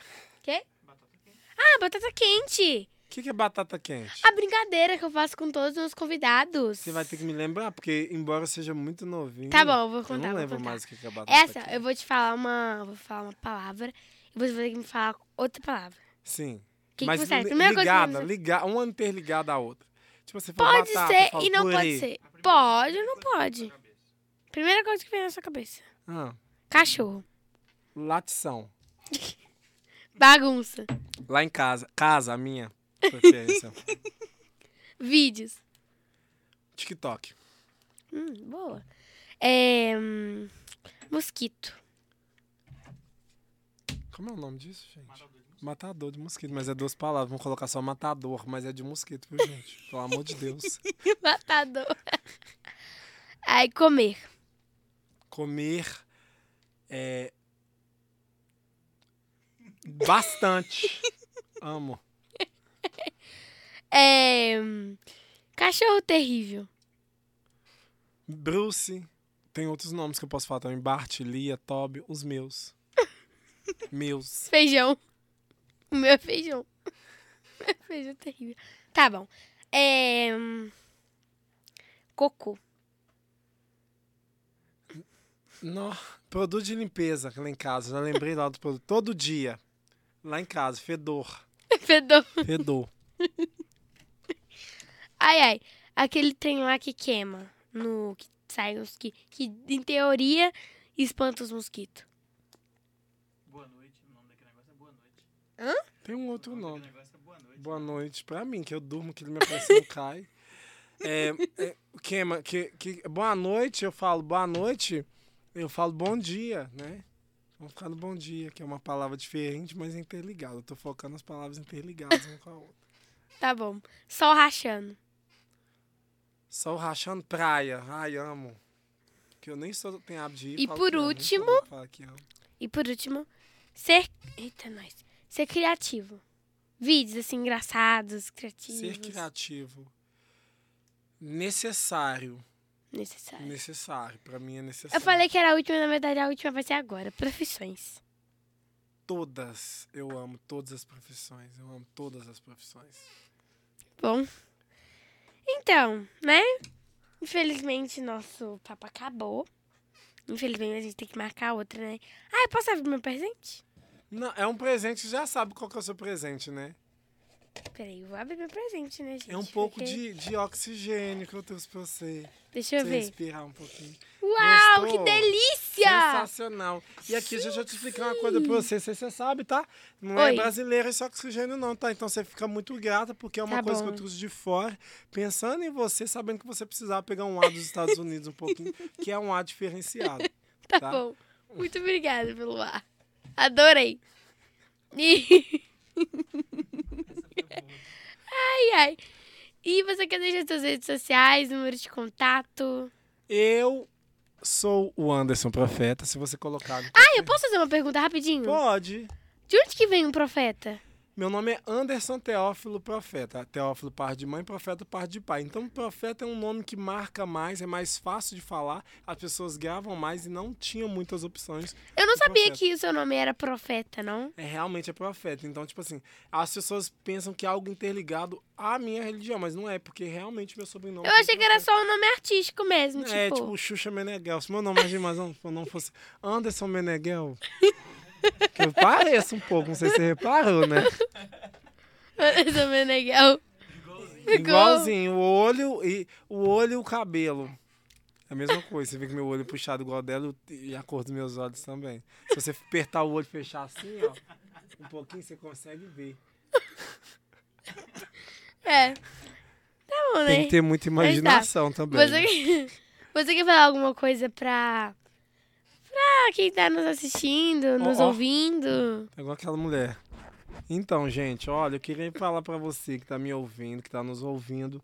Quê? Batata quente. Ah, batata quente. que, que é batata quente? A brincadeira que eu faço com todos os meus convidados. Você vai ter que me lembrar, porque embora seja muito novinho, Tá bom, eu vou eu contar. não vou lembro contar. mais o que que é batata Essa, quente. eu vou te falar uma. Vou falar uma palavra e você vai ter que me falar outra palavra. Sim. O que, Mas que você li- Primeira coisa que ligada, você- uma interligada à outra. Tipo, você fala Pode batata, ser eu e não purê. pode ser. Pode ou não pode? Primeira coisa que vem na sua cabeça. Ah, Cachorro. latição. Bagunça. Lá em casa, casa, a minha preferência. Vídeos. TikTok. Hum, boa. É. hum, mosquito. Como é o nome disso, gente? Matador de mosquito. Matador de mosquito, mas é duas palavras. Vamos colocar só matador, mas é de mosquito, viu, gente? Pelo amor de Deus. Matador. Aí, comer. Comer é. Bastante. Amo. É. Cachorro terrível. Bruce. Tem outros nomes que eu posso falar também. Bart, Lia, Toby, os meus. meus. Feijão. O meu é feijão. Meu feijão é terrível. Tá bom. É. Cocô. No, produto de limpeza lá em casa. Já lembrei lá do produto. Todo dia. Lá em casa. Fedor. Fedor. Fedor. Ai, ai. Aquele trem lá que queima. No. Que sai os que. Que em teoria espanta os mosquitos. Boa noite. O nome daquele negócio é boa noite. Tem um outro o nome nome. daquele negócio é boa noite. Boa noite pra mim, que eu durmo, que minha pressão cai. É, é, queima, que, que, boa noite, eu falo boa noite, eu falo bom dia, né? Vamos ficar no bom dia, que é uma palavra diferente, mas interligada. Eu tô focando as palavras interligadas uma com a outra. Tá bom. Sol rachando. Sol rachando praia. Ai, amo. Que eu nem sou, tenho hábito de ir. E por último- amo. E por último, ser. Eita, nós. Ser criativo. Vídeos assim, engraçados, criativos. Ser criativo. Necessário. Necessário. Necessário. Pra mim é necessário. Eu falei que era a última, na verdade a última vai ser agora. Profissões. todas. Eu amo todas as profissões. Eu amo todas as profissões. Bom. Então, né? Infelizmente, nosso papo acabou. Infelizmente, a gente tem que marcar outra, né? Ah, eu posso abrir meu presente? Não, é um presente, já sabe qual que é o seu presente, né? Peraí, eu vou abrir meu presente, né, gente? É um pouco Porque- de, de oxigênio que eu trouxe pra você. Deixa eu você ver. respirar um pouquinho. Uau, Gostou? que delícia! Sensacional. E aqui, deixa eu te explicar uma coisa pra você, se você sabe, tá? Não é Oi. brasileiro esse oxigênio não, tá? Então você fica muito grata, porque é uma Tá coisa que bom. eu trouxe de fora, pensando em você, sabendo que você precisava pegar um ar dos Estados Unidos um pouquinho, que é um ar diferenciado. Tá, Tá. bom. Muito obrigada pelo ar. Adorei. E... ai, ai. E você quer deixar suas redes sociais, número de contato? Eu sou o Anderson Profeta, se você colocar... Ah, eu posso fazer uma pergunta rapidinho? Pode. De onde que vem um profeta? Meu nome é Anderson Teófilo Profeta. Teófilo par de mãe, Profeta par de pai. Então, Profeta é um nome que marca mais, é mais fácil de falar, as pessoas gravam mais e não tinham muitas opções. Eu não sabia profeta. que o seu nome era profeta, não? É realmente é profeta. Então, tipo assim, as pessoas pensam que é algo interligado à minha religião, mas não é, porque realmente meu sobrenome. Eu achei que era só um nome artístico mesmo, É, tipo... tipo Xuxa Meneghel. Se meu nome mais mas não, nome fosse Anderson Meneghel. que eu pareço um pouco, não sei se você reparou, né? Anderson Meneghel. Ficou. Igualzinho, o olho e o olho e o cabelo. É a mesma coisa. Você vê que meu olho é puxado igual dela e a cor dos meus olhos também. Se você apertar o olho e fechar assim, ó, um pouquinho, você consegue ver. É. Tá bom, né? Tem que ter muita imaginação também. Você, né? quer- você quer falar alguma coisa pra. Pra quem tá nos assistindo, nos ó. ouvindo? É igual aquela mulher. Então, gente, olha, eu queria falar pra você que tá me ouvindo, que tá nos ouvindo,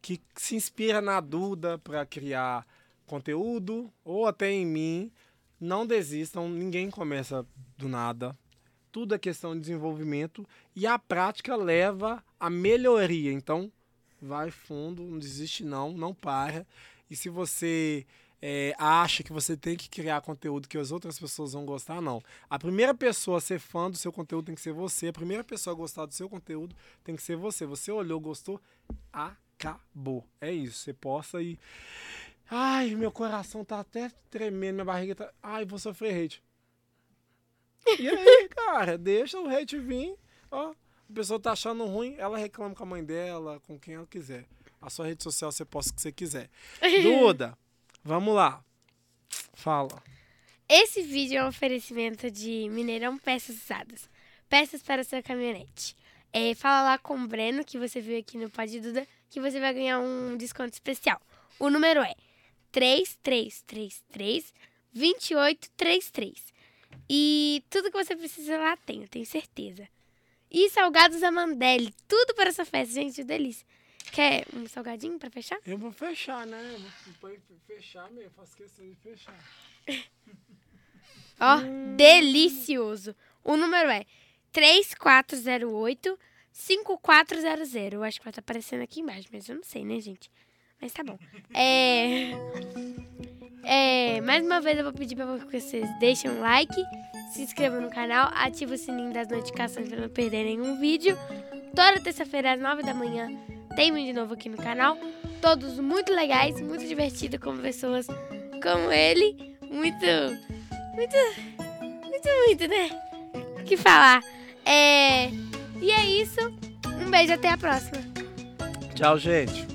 que se inspira na Duda pra criar conteúdo ou até em mim. Não desistam, ninguém começa do nada. Tudo é questão de desenvolvimento e a prática leva à melhoria. Então, vai fundo, não desiste não, não para. E se você é, acha que você tem que criar conteúdo que as outras pessoas vão gostar, não. A primeira pessoa a ser fã do seu conteúdo tem que ser você. A primeira pessoa a gostar do seu conteúdo tem que ser você. Você olhou, gostou, acabou. É isso. Você possa ir. Ai, meu coração tá até tremendo, minha barriga tá. Ai, vou sofrer hate. E aí, cara, deixa o hate vir. Ó, a pessoa tá achando ruim, ela reclama com a mãe dela, com quem ela quiser. A sua rede social você posta o que você quiser. Duda, vamos lá. Fala. Esse vídeo é um oferecimento de Mineirão Peças Usadas. Peças para sua caminhonete. É, fala lá com o Breno, que você viu aqui no Pode Duda, que você vai ganhar um desconto especial. O número é 3333 2833. E tudo que você precisa lá tem, eu tenho certeza. E salgados Amandelli, tudo para essa festa, gente, delícia. Quer um salgadinho para fechar? Eu vou fechar, né? Eu vou fechar mesmo, faço questão de fechar. Ó, delicioso. O número é 3408 5400. Eu acho que vai estar aparecendo aqui embaixo, mas eu não sei, né, gente? Mas tá bom. É. É, mais uma vez eu vou pedir pra vocês deixem um like, se inscrevam no canal, ativem o sininho das notificações pra não perder nenhum vídeo. Toda terça-feira às 9 da manhã tem vídeo novo aqui no canal. Todos muito legais, muito divertidos com pessoas como ele. Muito, muito, muito, muito, né? O que falar? É. E é isso. Um beijo, até a próxima. Tchau, gente.